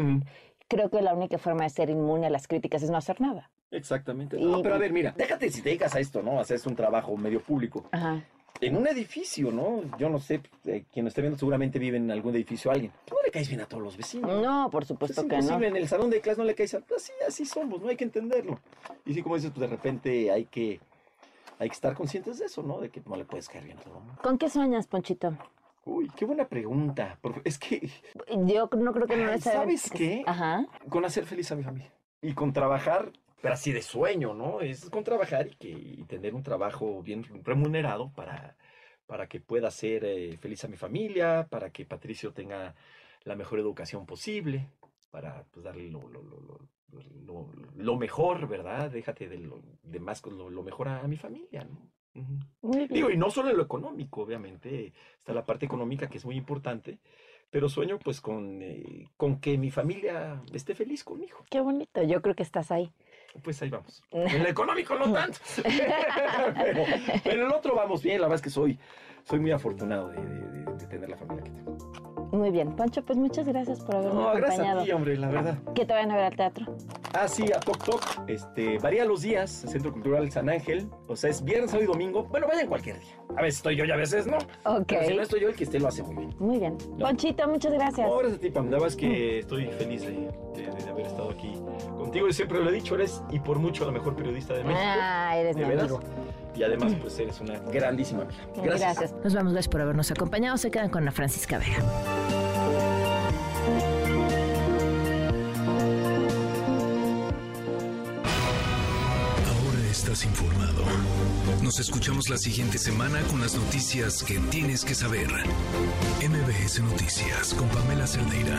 Speaker 2: Creo que la única forma de ser inmune a las críticas es no hacer nada.
Speaker 34: Exactamente.
Speaker 2: Y-
Speaker 34: No, pero a ver, mira, déjate si te dedicas a esto, ¿no? Haces un trabajo medio público.
Speaker 2: Ajá.
Speaker 34: En un edificio, ¿no? Yo no sé, eh, quien lo esté viendo seguramente vive en algún edificio alguien. Tú no le caes bien a todos los vecinos.
Speaker 2: No, por
Speaker 34: Es
Speaker 2: supuesto que no.
Speaker 34: en el salón de clase no le caes a... Así, así somos, ¿no? Hay que entenderlo. Y sí, como dices, pues de repente hay que, hay que estar conscientes de eso, ¿no? De que no le puedes caer bien a todo el mundo.
Speaker 2: ¿Con qué sueñas, Ponchito?
Speaker 34: Uy, qué buena pregunta. Es que...
Speaker 2: Yo no creo que no necesariamente-
Speaker 34: ¿Sabes qué?
Speaker 2: Ajá.
Speaker 34: Con hacer feliz a mi familia. Y con trabajar, pero así de sueño, ¿no? Es con trabajar y, que, y tener un trabajo bien remunerado para, para que pueda hacer eh, feliz a mi familia, para que Patricio tenga la mejor educación posible, para pues, darle lo, lo, lo, lo- lo- lo mejor, ¿verdad? Déjate de, lo, de más lo mejor a, a mi familia, ¿no? Ujú.
Speaker 2: Muy bien.
Speaker 34: Digo, y no solo en lo económico, obviamente, está la parte económica que es muy importante, pero sueño pues con, eh, con que mi familia esté feliz conmigo.
Speaker 2: Qué bonito. Yo creo que estás ahí.
Speaker 34: Pues ahí vamos. (laughs) En lo económico no tanto. (laughs) pero, pero en el otro vamos bien, la verdad es que soy, soy muy afortunado de, de- de- de tener la familia que tengo.
Speaker 2: Muy bien. Poncho, pues muchas gracias por haberme
Speaker 34: No, gracias
Speaker 2: acompañado.
Speaker 34: a ti, hombre, la verdad.
Speaker 2: Que te vayan a ver al teatro.
Speaker 34: Ah, sí, a Toc Toc. Este, varía los días, el Centro Cultural San Ángel. O sea, es viernes, sábado y domingo. Bueno, vayan cualquier día. A veces estoy yo y a veces no.
Speaker 2: Ok.
Speaker 34: Pero si no estoy yo, el que esté lo hace muy bien.
Speaker 2: Muy bien. Ponchito, muchas gracias.
Speaker 34: No, gracias a ti, Pam. La verdad es que estoy feliz de, de- de haber estado aquí contigo. Yo siempre lo he dicho, eres y por mucho la mejor periodista de México.
Speaker 2: Ah, eres
Speaker 34: de
Speaker 2: mi amigo.
Speaker 34: Y además, pues eres una grandísima amiga. Gracias.
Speaker 2: Nos vamos, gracias por habernos acompañado. Se quedan con Ana Francisca Vega.
Speaker 1: Ahora estás informado. Nos escuchamos la siguiente semana con las noticias que tienes que saber. MBS Noticias con Pamela Cerdeira.